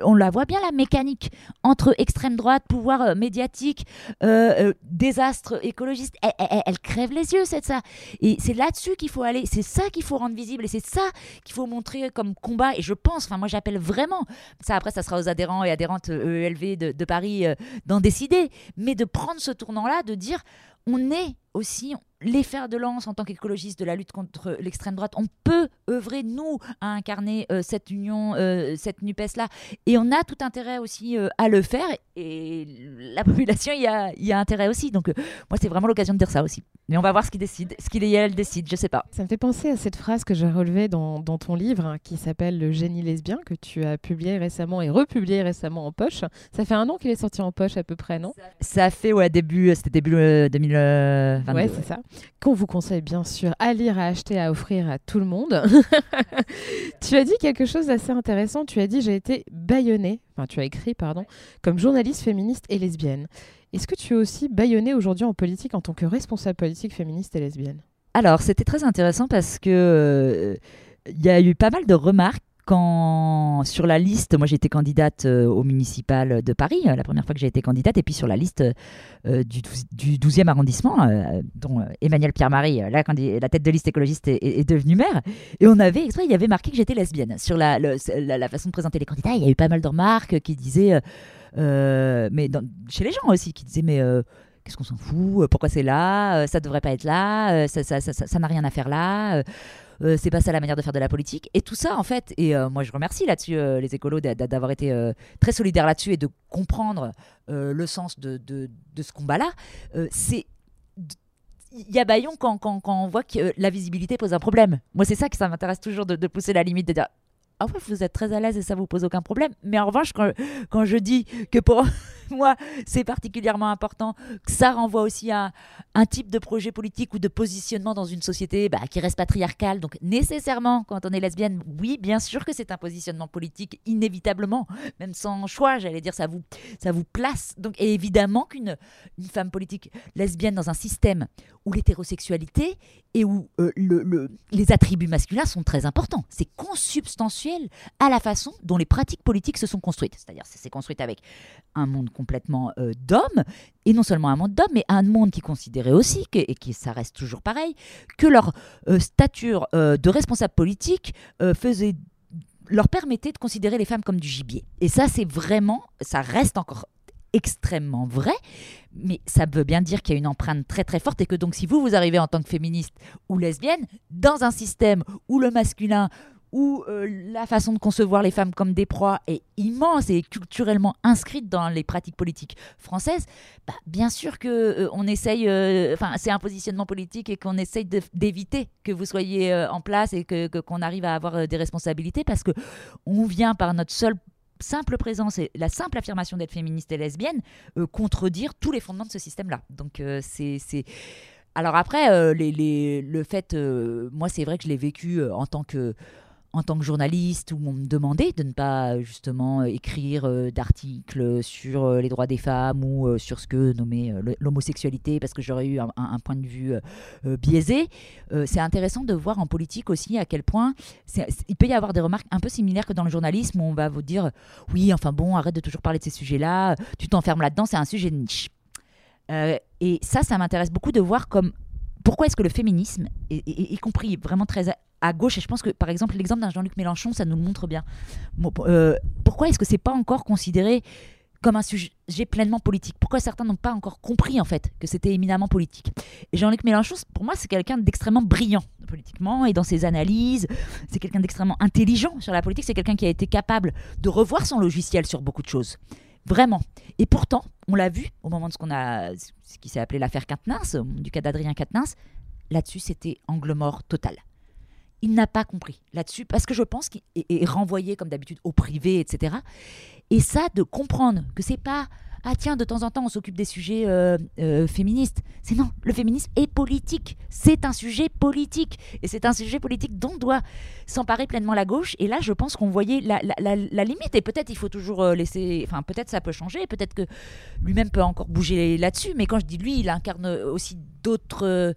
on la voit bien la mécanique entre extrême droite, pouvoir euh, médiatique, euh, euh, désastre écologiste. Elle, crève les yeux, c'est ça. Et c'est là-dessus qu'il faut aller. C'est ça qu'il faut rendre visible et c'est ça qu'il faut montrer comme combat. Et je pense, enfin moi j'appelle vraiment. Ça après ça sera aux adhérents et adhérentes EELV de, de Paris d'en décider, mais de prendre ce tournant-là, de dire on est aussi les fers de lance en tant qu'écologistes de la lutte contre l'extrême droite. On peut œuvrer, nous, à incarner euh, cette union, euh, cette NUPES-là. Et on a tout intérêt aussi euh, à le faire. Et la population y a, y a intérêt aussi. Donc, moi, c'est vraiment l'occasion de dire ça aussi. Mais on va voir ce qu'il décide, ce qu'il et elle décide, je sais pas. Ça me fait penser à cette phrase que j'ai relevée dans, dans, ton livre, hein, qui s'appelle Le génie lesbien, que tu as publié récemment et republié récemment en poche. Ça fait un an qu'il est sorti en poche à peu près, non? Ça fait, ouais, début, c'était début 2022. Ouais, c'est ça qu'on vous conseille bien sûr à lire, à acheter, à offrir à tout le monde. tu as dit quelque chose d'assez intéressant. Tu as dit j'ai été baïonnée, enfin tu as écrit, pardon, comme journaliste féministe et lesbienne. Est-ce que tu es aussi baïonnée aujourd'hui en politique en tant que responsable politique féministe et lesbienne? Alors c'était très intéressant parce que euh, il y a eu pas mal de remarques sur la liste, moi j'étais candidate euh, au municipal de Paris, euh, la première fois que j'ai été candidate, et puis sur la liste euh, du, 12e arrondissement, dont Emmanuel Pierre-Marie, la, tête de liste écologiste, est, devenue maire, et on avait, il y avait marqué que j'étais lesbienne. Sur la, la, façon de présenter les candidats, il y a eu pas mal de remarques qui disaient, mais chez les gens aussi, qui disaient, mais qu'est-ce qu'on s'en fout Pourquoi c'est là Ça devrait pas être là Ça n'a ça, n'a rien à faire là euh, c'est pas ça la manière de faire de la politique. Et tout ça, en fait, et euh, moi je remercie là-dessus euh, les écolos d'avoir été très solidaires là-dessus et de comprendre le sens de, ce combat-là. c'est il y a Bayon quand, on voit que la visibilité pose un problème. Moi, c'est ça que ça m'intéresse toujours de, de, pousser la limite, de dire ah ouais, vous êtes très à l'aise et ça vous pose aucun problème. Mais en revanche, quand, quand je dis que pour moi, c'est particulièrement important, ça renvoie aussi à un type de projet politique ou de positionnement dans une société bah, qui reste patriarcale. Donc nécessairement, quand on est lesbienne, oui, bien sûr que c'est un positionnement politique, inévitablement, même sans choix, j'allais dire, ça vous, ça vous place. Donc évidemment qu'une une femme politique lesbienne dans un système où l'hétérosexualité et où euh, le, les attributs masculins sont très importants, c'est consubstantiel à la façon dont les pratiques politiques se sont construites. C'est-à-dire, c'est construite avec un monde complètement euh, d'hommes, et non seulement un monde d'hommes, mais un monde qui considérait aussi, et qui ça reste toujours pareil, que leur euh, stature euh, de responsable politique faisait leur permettait de considérer les femmes comme du gibier. Et ça, c'est vraiment, ça reste encore extrêmement vrai, mais ça veut bien dire qu'il y a une empreinte très très forte et que donc si vous, vous arrivez en tant que féministe ou lesbienne, dans un système où le masculin où euh, la façon de concevoir les femmes comme des proies est immense et culturellement inscrite dans les pratiques politiques françaises, bah, bien sûr que euh, on essaye, euh, enfin c'est un positionnement politique et qu'on essaye d'éviter que vous soyez en place et que qu'on arrive à avoir des responsabilités parce que on vient par notre seule simple présence et la simple affirmation d'être féministe et lesbienne contredire tous les fondements de ce système-là. Donc c'est alors après, le fait, moi c'est vrai que je l'ai vécu en tant que en tant que journaliste où on me demandait de ne pas justement euh, écrire euh, d'articles sur euh, les droits des femmes ou sur ce que le- l'homosexualité parce que j'aurais eu un, point de vue biaisé. C'est intéressant de voir en politique aussi à quel point il peut y avoir des remarques un peu similaires que dans le journalisme où on va vous dire oui enfin bon arrête de toujours parler de ces sujets-là, tu t'enfermes là-dedans, c'est un sujet de niche. Et ça, ça m'intéresse beaucoup de voir comme pourquoi est-ce que le féminisme, y compris vraiment très à, gauche, et je pense que par exemple l'exemple d'un Jean-Luc Mélenchon, ça nous le montre bien. Euh, pourquoi est-ce que c'est pas encore considéré comme un sujet pleinement politique? Pourquoi certains n'ont pas encore compris en fait que c'était éminemment politique? Et Jean-Luc Mélenchon, pour moi, c'est quelqu'un d'extrêmement brillant politiquement et dans ses analyses. C'est quelqu'un d'extrêmement intelligent sur la politique. C'est quelqu'un qui a été capable de revoir son logiciel sur beaucoup de choses. Vraiment. Et pourtant, on l'a vu au moment de ce qu'on a, ce qui s'est appelé l'affaire Quatennens, du cas d'Adrien Quatennens. Là-dessus, c'était angle mort total. Il n'a pas compris là-dessus parce que je pense qu'il est, renvoyé comme d'habitude au privé, etc. Et ça, de comprendre que c'est pas ah tiens de temps en temps on s'occupe des sujets euh, euh, féministes. C'est non, le féminisme est politique. C'est un sujet politique et c'est un sujet politique dont doit s'emparer pleinement la gauche. Et là, je pense qu'on voyait la, la- la- la limite. Et peut-être il faut toujours euh, laisser. Enfin, peut-être ça peut changer. Peut-être que lui-même peut encore bouger là-dessus. Mais quand je dis lui, il incarne aussi d'autres. euh,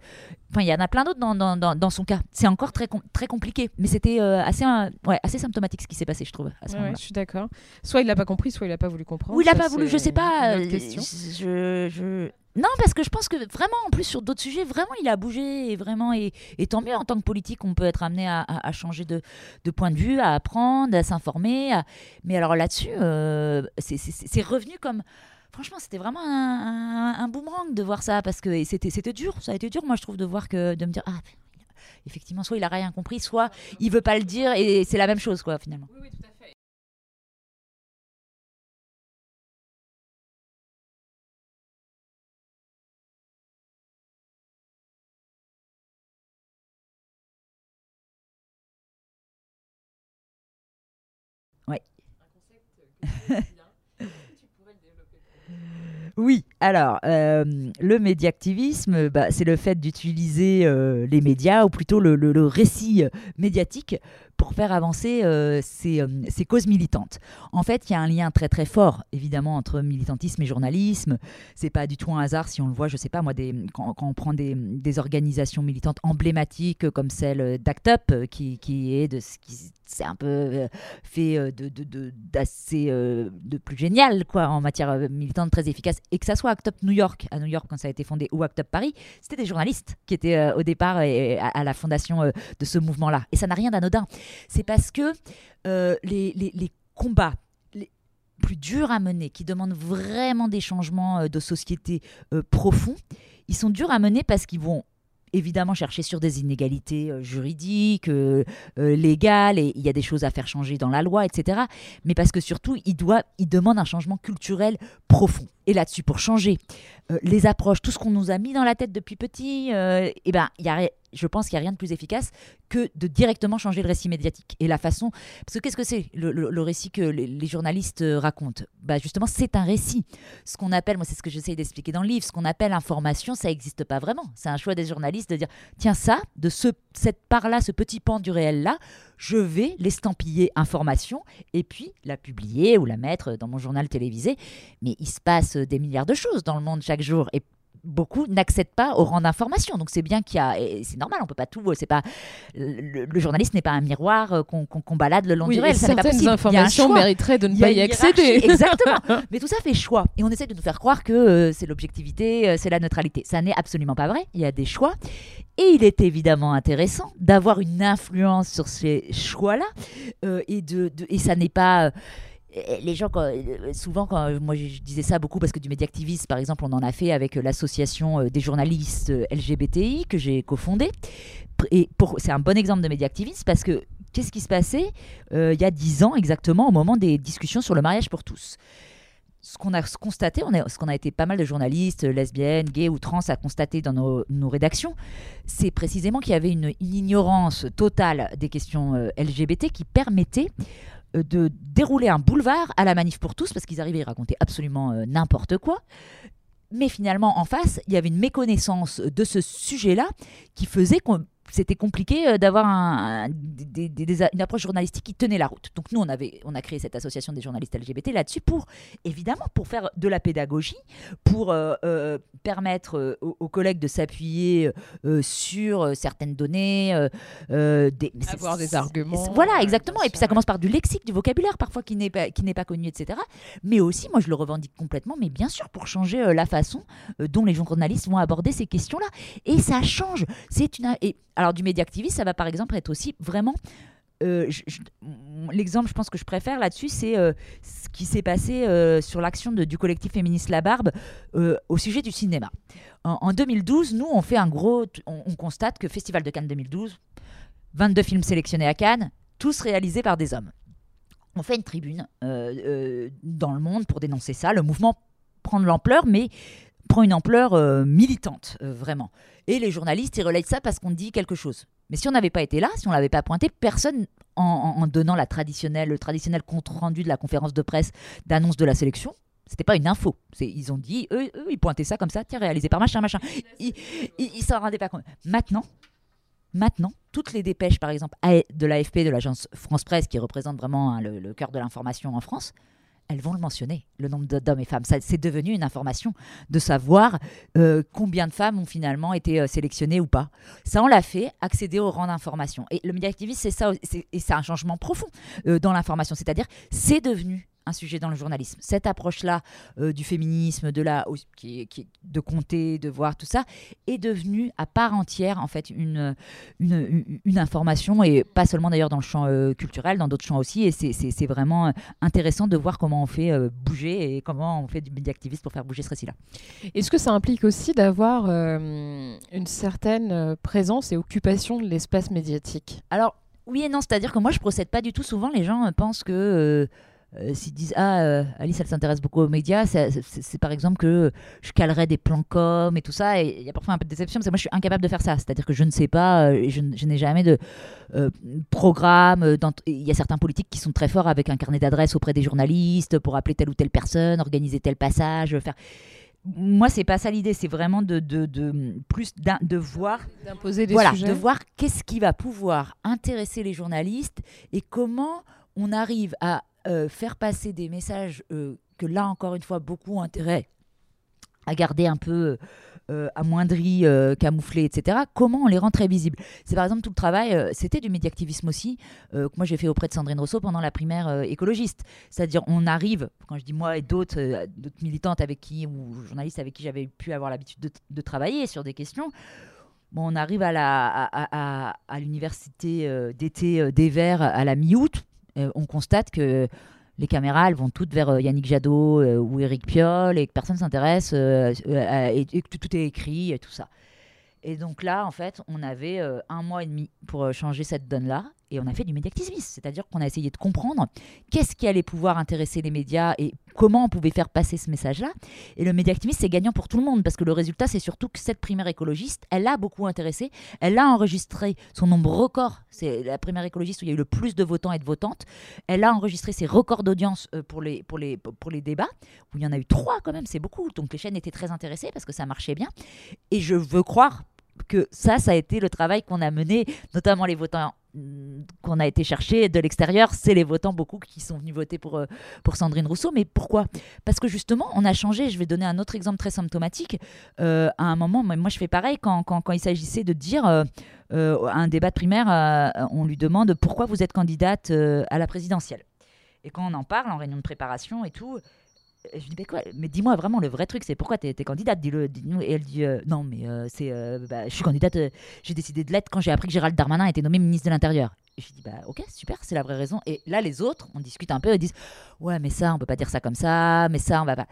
Enfin, il y en a plein d'autres dans, dans, dans- dans son cas. C'est encore très, com- très compliqué. Mais c'était euh, assez, euh, ouais, assez symptomatique ce qui s'est passé, je trouve, à ce Ouais, moment-là. je suis d'accord. Soit il l'a pas compris, soit il a pas voulu comprendre. Ou il n'a Ça, pas voulu, je sais pas. euh. Je, je- Non, parce que je pense que vraiment, en plus, sur d'autres sujets, vraiment, il a bougé. Et vraiment, et, et tant mieux, en tant que politique, on peut être amené à, à- à changer de, de point de vue, à apprendre, à s'informer. à- Mais alors là-dessus, euh, c'est revenu comme. Franchement, c'était vraiment un, un- un boomerang de voir ça parce que c'était c'était dur. Ça a été dur, moi, je trouve, de voir que de me dire ah effectivement, soit il a rien compris, soit il veut pas le dire et c'est la même chose, quoi, finalement. Oui, Oui, alors, euh, le médiactivisme, bah, c'est le fait d'utiliser euh, les médias, ou plutôt le, récit médiatique, pour faire avancer euh, ces, causes militantes. En fait, il y a un lien très très fort, évidemment, entre militantisme et journalisme. C'est pas du tout un hasard si on le voit, je sais pas, moi, quand, on prend des, organisations militantes emblématiques comme celle d'ACT UP, qui, est de ce qui c'est un peu fait de, de, de- d'assez de plus génial quoi en matière militante très efficace et que ça soit Act New York à New York quand ça a été fondé ou Act Paris c'était des journalistes qui étaient euh, au départ et, à, la fondation euh, de ce mouvement là et ça n'a rien d'anodin. C'est parce que euh, les, les- les combats les plus durs à mener qui demandent vraiment des changements de société profonds ils sont durs à mener parce qu'ils vont évidemment chercher sur des inégalités euh, juridiques, euh, euh, légales, et il y a des choses à faire changer dans la loi, etc. Mais parce que surtout, il, doit, il demande un changement culturel profond. Et là-dessus, pour changer les approches, tout ce qu'on nous a mis dans la tête depuis petit, eh ben, il y a, je pense qu'il n'y a rien de plus efficace que de directement changer le récit médiatique. Et la façon... Parce que qu'est-ce que c'est le, le- récit que les, journalistes euh, racontent? Bah, Justement, c'est un récit. Ce qu'on appelle, moi c'est ce que j'essaye d'expliquer dans le livre, ce qu'on appelle information, ça n'existe pas vraiment. C'est un choix des journalistes de dire, tiens ça, de ce, cette part-là, ce petit pan du réel-là, je vais l'estampiller information et puis la publier ou la mettre dans mon journal télévisé. Mais il se passe des milliards de choses dans le monde chaque jour beaucoup n'accèdent pas au rang d'information. Donc c'est bien qu'il y a, et c'est normal, on peut pas tout, c'est pas, le, le journaliste n'est pas un miroir euh, qu'on balade le long Oui, du réel. Ça pas certaines possible. Un informations mériteraient de ne y pas y accéder. Exactement. Mais tout ça fait choix. Et on essaie de nous faire croire que euh, c'est l'objectivité, euh, c'est la neutralité. Ça n'est absolument pas vrai. Il y a des choix. Et il est évidemment intéressant d'avoir une influence sur ces choix-là. Euh, et, de, de- et ça n'est pas. Euh, les gens, euh, souvent, euh, moi je disais ça beaucoup parce que du médiactivisme, par exemple, on en a fait avec euh, l'association des journalistes LGBTI que j'ai cofondée. Et c'est un bon exemple de médiactivisme parce que qu'est-ce qui se passait il y a dix ans exactement au moment des discussions sur le mariage pour tous? Ce qu'on a constaté, ce qu'on a été pas mal de journalistes, lesbiennes, gays ou trans à constater dans nos, rédactions, c'est précisément qu'il y avait une, ignorance totale des questions LGBT qui permettait de dérouler un boulevard à la manif pour tous, parce qu'ils arrivaient à raconter absolument euh, n'importe quoi. Mais finalement, en face, il y avait une méconnaissance de ce sujet-là qui faisait qu'on c'était compliqué euh, d'avoir un, des, des, des, une approche journalistique qui tenait la route. Donc nous, on, avait, on a créé cette association des journalistes LGBT là-dessus pour, évidemment, pour faire de la pédagogie, pour euh, euh, permettre aux, aux, collègues de s'appuyer euh, sur certaines données. Des, Avoir des arguments. Voilà, exactement. Et puis ça commence par du lexique, du vocabulaire parfois qui n'est pas, qui n'est pas connu, etc. Mais aussi, moi, je le revendique complètement, mais bien sûr pour changer la façon dont les journalistes vont aborder ces questions-là. Et ça change. C'est une... Et, alors du média activiste, ça va par exemple être aussi vraiment euh, l'exemple, je pense que je préfère là-dessus, c'est euh, ce qui s'est passé euh, sur l'action du collectif féministe La Barbe au sujet du cinéma. En, en, 2012, nous, on fait un gros. On, constate que Festival de Cannes 2012, 22 films sélectionnés à Cannes, tous réalisés par des hommes. On fait une tribune dans le monde pour dénoncer ça. Le mouvement prend de l'ampleur, mais prend une ampleur euh, militante, euh, vraiment. Et les journalistes, ils relayent ça parce qu'on dit quelque chose. Mais si on n'avait pas été là, si on l'avait pas pointé, personne, en, donnant le traditionnel compte-rendu de la conférence de presse d'annonce de la sélection, c'était pas une info. Ils ont dit, eux, ils pointaient ça comme ça, tiens, réalisé par machin, machin. Ils, ils s'en rendaient pas compte. Maintenant, maintenant, toutes les dépêches, par exemple, de l'AFP, de l'agence France Presse, qui représente vraiment hein, le cœur de l'information en France, elles vont le mentionner, le nombre d'hommes et femmes. C'est devenu une information de savoir euh, combien de femmes ont finalement été euh, sélectionnées ou pas. Ça, on l'a fait, accéder au rang d'information. Et le média activiste, c'est ça, et c'est un changement profond euh, dans l'information. C'est-à-dire, c'est devenu un sujet dans le journalisme. Cette approche-là euh, du féminisme, de la, qui, qui, de compter, de voir tout ça, est devenue à part entière en fait une, une, une information et pas seulement d'ailleurs dans le champ euh, culturel, dans d'autres champs aussi. Et c'est vraiment intéressant de voir comment on fait euh, bouger et comment on fait du média activiste pour faire bouger ce récit-là. Est-ce que ça implique aussi d'avoir euh, une certaine présence et occupation de l'espace médiatique? Alors oui et non, c'est-à-dire que moi je procède pas du tout. Souvent les gens pensent que euh, s'ils disent ah euh, Alice elle s'intéresse beaucoup aux médias c'est par exemple que je calerais des plans com et tout ça et il y a parfois un peu de déception parce que moi je suis incapable de faire ça c'est à dire que je ne sais pas euh, je, je n'ai jamais de euh, programme il y a certains politiques qui sont très forts avec un carnet d'adresses auprès des journalistes pour appeler telle ou telle personne organiser tel passage faire moi c'est pas ça l'idée c'est vraiment de, de, de plus de voir d'imposer des voilà sujets. de voir qu'est-ce qui va pouvoir intéresser les journalistes et comment on arrive à euh, faire passer des messages euh, que là encore une fois beaucoup intérêt à garder un peu euh, amoindris, euh, camouflés, etc. Comment on les rend très visibles C'est par exemple tout le travail, c'était du médiactivisme aussi, que moi j'ai fait auprès de Sandrine Rousseau pendant la primaire écologiste. C'est-à-dire on arrive, quand je dis moi et d'autres militantes avec qui, ou journalistes avec qui j'avais pu avoir l'habitude de, travailler sur des questions, bon, on arrive à, à l'université d'été des Verts à la mi-août, on constate que les caméras, elles vont toutes vers euh, Yannick Jadot euh, ou Éric Piolle et que personne s'intéresse euh, et, que tout est écrit et tout ça. Et donc là, en fait, on avait un mois et demi pour changer cette donne-là et on a fait du médiactivisme, c'est-à-dire qu'on a essayé de comprendre qu'est-ce qui allait pouvoir intéresser les médias et comment on pouvait faire passer ce message-là. Et le médiactivisme, c'est gagnant pour tout le monde parce que le résultat, c'est surtout que cette primaire écologiste, elle a beaucoup intéressé, elle a enregistré son nombre record, c'est la primaire écologiste où il y a eu le plus de votants et de votantes, elle a enregistré ses records d'audience pour les, pour, les, pour les débats, où il y en a eu trois quand même, c'est beaucoup, donc les chaînes étaient très intéressées parce que ça marchait bien. Et je veux croire que ça, ça a été le travail qu'on a mené, notamment les votants qu'on a été chercher de l'extérieur, c'est les votants beaucoup qui sont venus voter pour, euh, pour Sandrine Rousseau. Mais pourquoi? Parce que justement, on a changé. Je vais donner un autre exemple très symptomatique. Euh, à un moment, moi je fais pareil quand, quand, il s'agissait de dire euh, à un débat de primaire, on lui demande pourquoi vous êtes candidate à la présidentielle? Et quand on en parle en réunion de préparation et tout, je lui dis, mais quoi Mais dis-moi vraiment le vrai truc, c'est pourquoi tu es, candidate, dis-le, dis-nous. Et elle dit, euh, non, mais euh, c'est, euh, bah, je suis candidate, j'ai décidé de l'être quand j'ai appris que Gérald Darmanin était nommé ministre de l'Intérieur. Et je lui dis, bah ok, super, c'est la vraie raison. Et là, les autres, on discute un peu, ils disent, ouais, mais ça, on peut pas dire ça comme ça, mais ça, on va pas.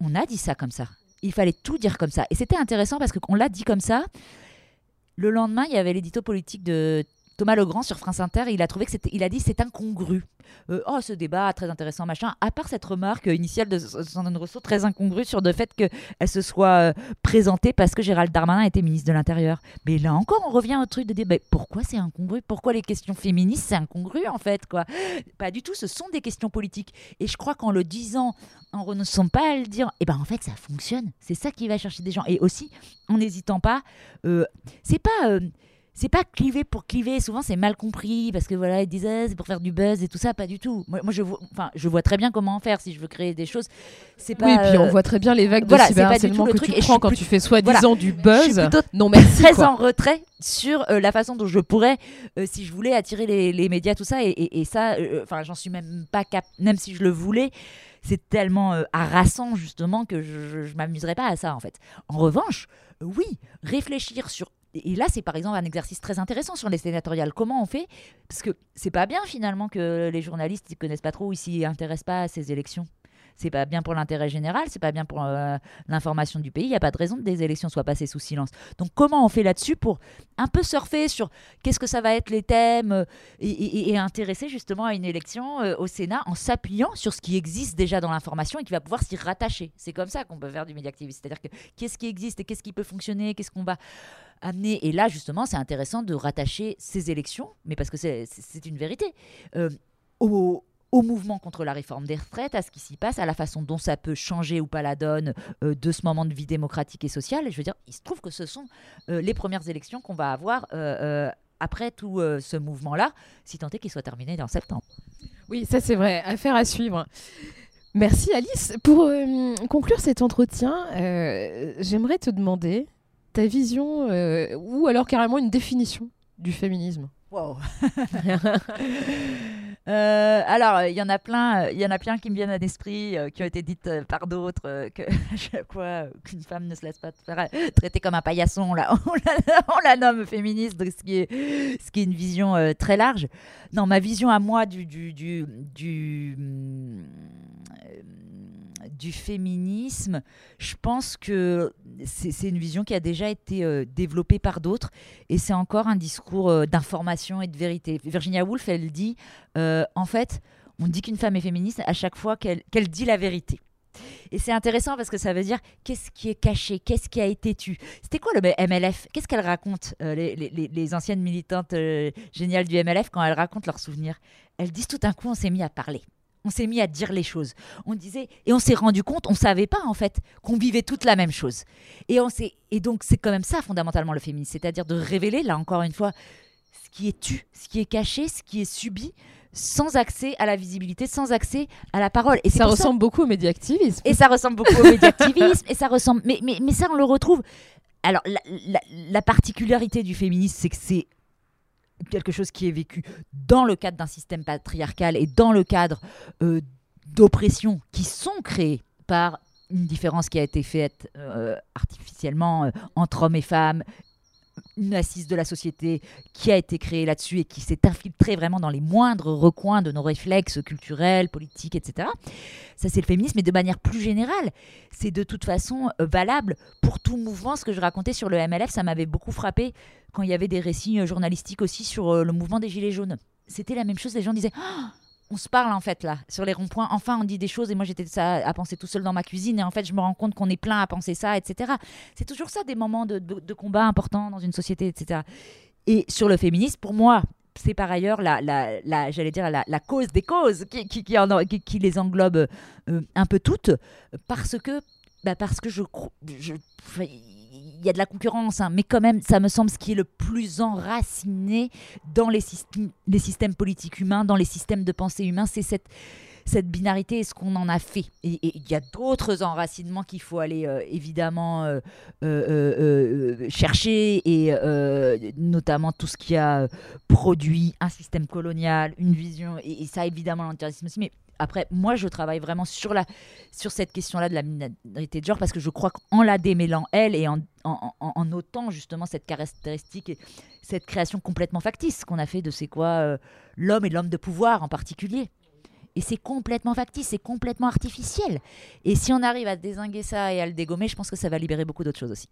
On a dit ça comme ça. Il fallait tout dire comme ça. Et c'était intéressant parce qu'on l'a dit comme ça. Le lendemain, il y avait l'édito politique de Thomas Legrand sur France Inter, il a trouvé que il a dit c'est incongru. Euh, oh, ce débat très intéressant, machin. À part cette remarque initiale de Sandrine Rousseau, très incongrue sur le fait qu'elle se soit euh, présentée parce que Gérald Darmanin était ministre de l'Intérieur. Mais là encore, on revient au truc de dire pourquoi c'est incongru? Pourquoi les questions féministes c'est incongru en fait quoi? Pas du tout. Ce sont des questions politiques. Et je crois qu'en le disant, en renonçant pas à le dire, eh ben en fait ça fonctionne. C'est ça qui va chercher des gens. Et aussi en n'hésitant pas, euh, c'est pas c'est pas cliver pour cliver. Souvent, c'est mal compris parce que voilà, ils disaient c'est pour faire du buzz et tout ça. Pas du tout. Moi, je vois, enfin, je vois très bien comment en faire si je veux créer des choses. C'est pas. Oui, puis on euh, voit très bien les vagues de voilà, cyberharcèlement que tu prends quand tu fais soi-disant du buzz. non, merci. Très en retrait sur euh, la façon dont je pourrais, euh, si je voulais attirer les, médias, tout ça. Et, ça, enfin, j'en suis même pas cap, même si je le voulais c'est tellement harassant justement que je, je, m'amuserais pas à ça en fait. En revanche, oui, réfléchir sur et là, c'est par exemple un exercice très intéressant sur les sénatoriales. Comment on fait? Parce que c'est pas bien finalement que les journalistes ne connaissent pas trop ou s'y intéressent pas à ces élections c'est pas bien pour l'intérêt général, c'est pas bien pour euh, l'information du pays. Il n'y a pas de raison que des élections soient passées sous silence. Donc comment on fait là-dessus pour un peu surfer sur qu'est-ce que ça va être les thèmes euh, et, intéresser justement à une élection euh, au Sénat en s'appuyant sur ce qui existe déjà dans l'information et qui va pouvoir s'y rattacher. C'est comme ça qu'on peut faire du médiactivisme. C'est-à-dire que qu'est-ce qui existe et qu'est-ce qui peut fonctionner, qu'est-ce qu'on va amener. Et là, justement, c'est intéressant de rattacher ces élections, mais parce que c'est une vérité, au, au mouvement contre la réforme des retraites, à ce qui s'y passe, à la façon dont ça peut changer ou pas la donne euh, de ce moment de vie démocratique et sociale. Et je veux dire, il se trouve que ce sont euh, les premières élections qu'on va avoir euh, après tout ce mouvement-là, si tant est qu'il soit terminé en septembre. Oui, ça c'est vrai, affaire à suivre. Merci Alice. Pour conclure cet entretien, j'aimerais te demander ta vision ou alors carrément une définition du féminisme. Wow. Euh, alors, il y en a plein, il y en a plein qui me viennent à l'esprit, euh, qui ont été dites euh, par d'autres, que fois qu'une femme ne se laisse pas traiter comme un paillasson, on la, on la, nomme féministe, ce qui est, une vision très large. Non, ma vision à moi du, du, du, du du féminisme, je pense que c'est une vision qui a déjà été euh, développée par d'autres et c'est encore un discours euh, d'information et de vérité. Virginia Woolf, elle dit, euh, en fait, on dit qu'une femme est féministe à chaque fois qu'elle dit la vérité. Et c'est intéressant parce que ça veut dire qu'est-ce qui est caché, qu'est-ce qui a été tu? C'était quoi le MLF Qu'est-ce qu'elles racontent, les, les, anciennes militantes géniales du MLF, quand elles racontent leurs souvenirs? Elles disent tout d'un coup, on s'est mis à parler on s'est mis à dire les choses. On disait et on s'est rendu compte, on savait pas en fait qu'on vivait toute la même chose. Et on s'est et donc c'est quand même ça fondamentalement le féminisme, c'est-à-dire de révéler là encore une fois ce qui est tu, ce qui est caché, ce qui est subi sans accès à la visibilité, sans accès à la parole. Et ça ressemble beaucoup au médiactivisme. Et ça ressemble beaucoup au médiactivisme. et ça ressemble. Mais, mais, mais ça, on le retrouve. Alors, la particularité du féminisme, c'est que c'est quelque chose qui est vécu dans le cadre d'un système patriarcal et dans le cadre euh, d'oppression qui sont créées par une différence qui a été faite euh, artificiellement euh, entre hommes et femmes, une assise de la société qui a été créée là-dessus et qui s'est infiltrée vraiment dans les moindres recoins de nos réflexes culturels, politiques, etc. Ça, c'est le féminisme, mais de manière plus générale, c'est de toute façon euh, valable pour tout mouvement. Ce que je racontais sur le MLF, ça m'avait beaucoup frappé quand il y avait des récits euh, journalistiques aussi sur euh, le mouvement des Gilets jaunes. C'était la même chose, les gens disaient oh on se parle en fait là, sur les ronds-points. Enfin, on dit des choses et moi j'étais ça à penser tout seul dans ma cuisine et en fait je me rends compte qu'on est plein à penser ça, etc. C'est toujours ça des moments de, combat importants dans une société, etc. Et sur le féminisme, pour moi, c'est par ailleurs la, la, j'allais dire la, cause des causes qui, qui, qui, les englobe euh, un peu toutes parce que bah parce que je, je il y a de la concurrence, hein, mais quand même, ça me semble ce qui est le plus enraciné dans les, systèmes politiques humains, dans les systèmes de pensée humains, c'est cette, binarité et ce qu'on en a fait? Et il y a d'autres enracinements qu'il faut aller euh, évidemment euh, euh, chercher, et notamment tout ce qui a produit un système colonial, une vision, et, et ça évidemment l'antiracisme aussi, mais après, moi, je travaille vraiment sur, la, sur cette question-là de la minorité de genre parce que je crois qu'en la démêlant, elle, et en, en, notant justement cette caractéristique et cette création complètement factice qu'on a fait de c'est quoi euh, l'homme et l'homme de pouvoir en particulier. Et c'est complètement factice, c'est complètement artificiel. Et si on arrive à désinguer ça et à le dégommer, je pense que ça va libérer beaucoup d'autres choses aussi.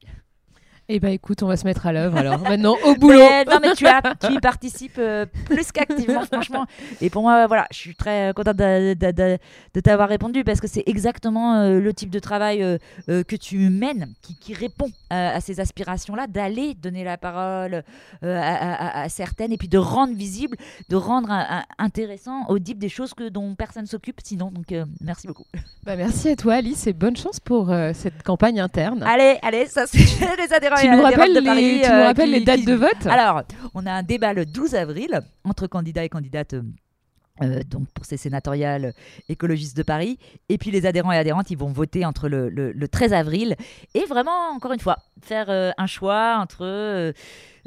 Eh ben écoute, on va se mettre à l'œuvre alors. Maintenant, au boulot. Mais, non, mais tu, as, tu y participes euh, plus qu'activement, franchement. Et pour moi, voilà, je suis très contente de, de- de- de t'avoir répondu parce que c'est exactement euh, le type de travail euh, euh, que tu mènes qui, qui répond à, à ces aspirations-là, d'aller donner la parole euh, à, à- à certaines et puis de rendre visible, de rendre intéressant, audible des choses que, dont personne s'occupe sinon. Donc, euh, merci beaucoup. Bah, merci à toi, Alice, et bonne chance pour euh, cette campagne interne. Allez, allez, ça c'est les adhérents tu nous rappelles, de les, Paris, tu nous euh, rappelles qui- les dates qui- de vote Alors, on a un débat le 12 avril entre candidats et candidates. euh, euh, donc pour ces sénatoriales écologistes de Paris. Et puis les adhérents et adhérentes, ils vont voter entre le, le- le 13 avril et vraiment, encore une fois, faire euh, un choix entre euh,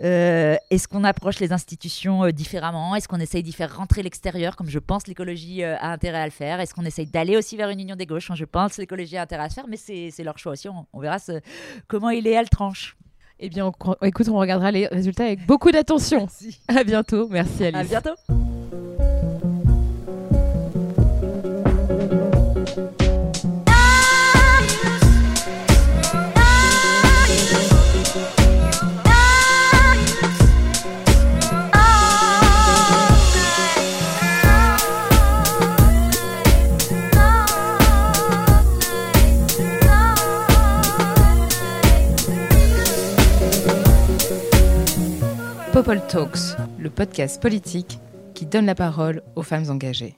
euh, est-ce qu'on approche les institutions euh, différemment? Est-ce qu'on essaye d'y faire rentrer l'extérieur, comme je pense l'écologie euh, a intérêt à le faire? Est-ce qu'on essaye d'aller aussi vers une union des gauches? Comme Je pense l'écologie a intérêt à le faire, mais c'est leur choix aussi. On, on verra ce- comment il est à le tranche. Eh bien, on écoute, on regardera les résultats avec beaucoup d'attention. À bientôt. Merci, Alice. À bientôt. Popol Talks, le podcast politique qui donne la parole aux femmes engagées.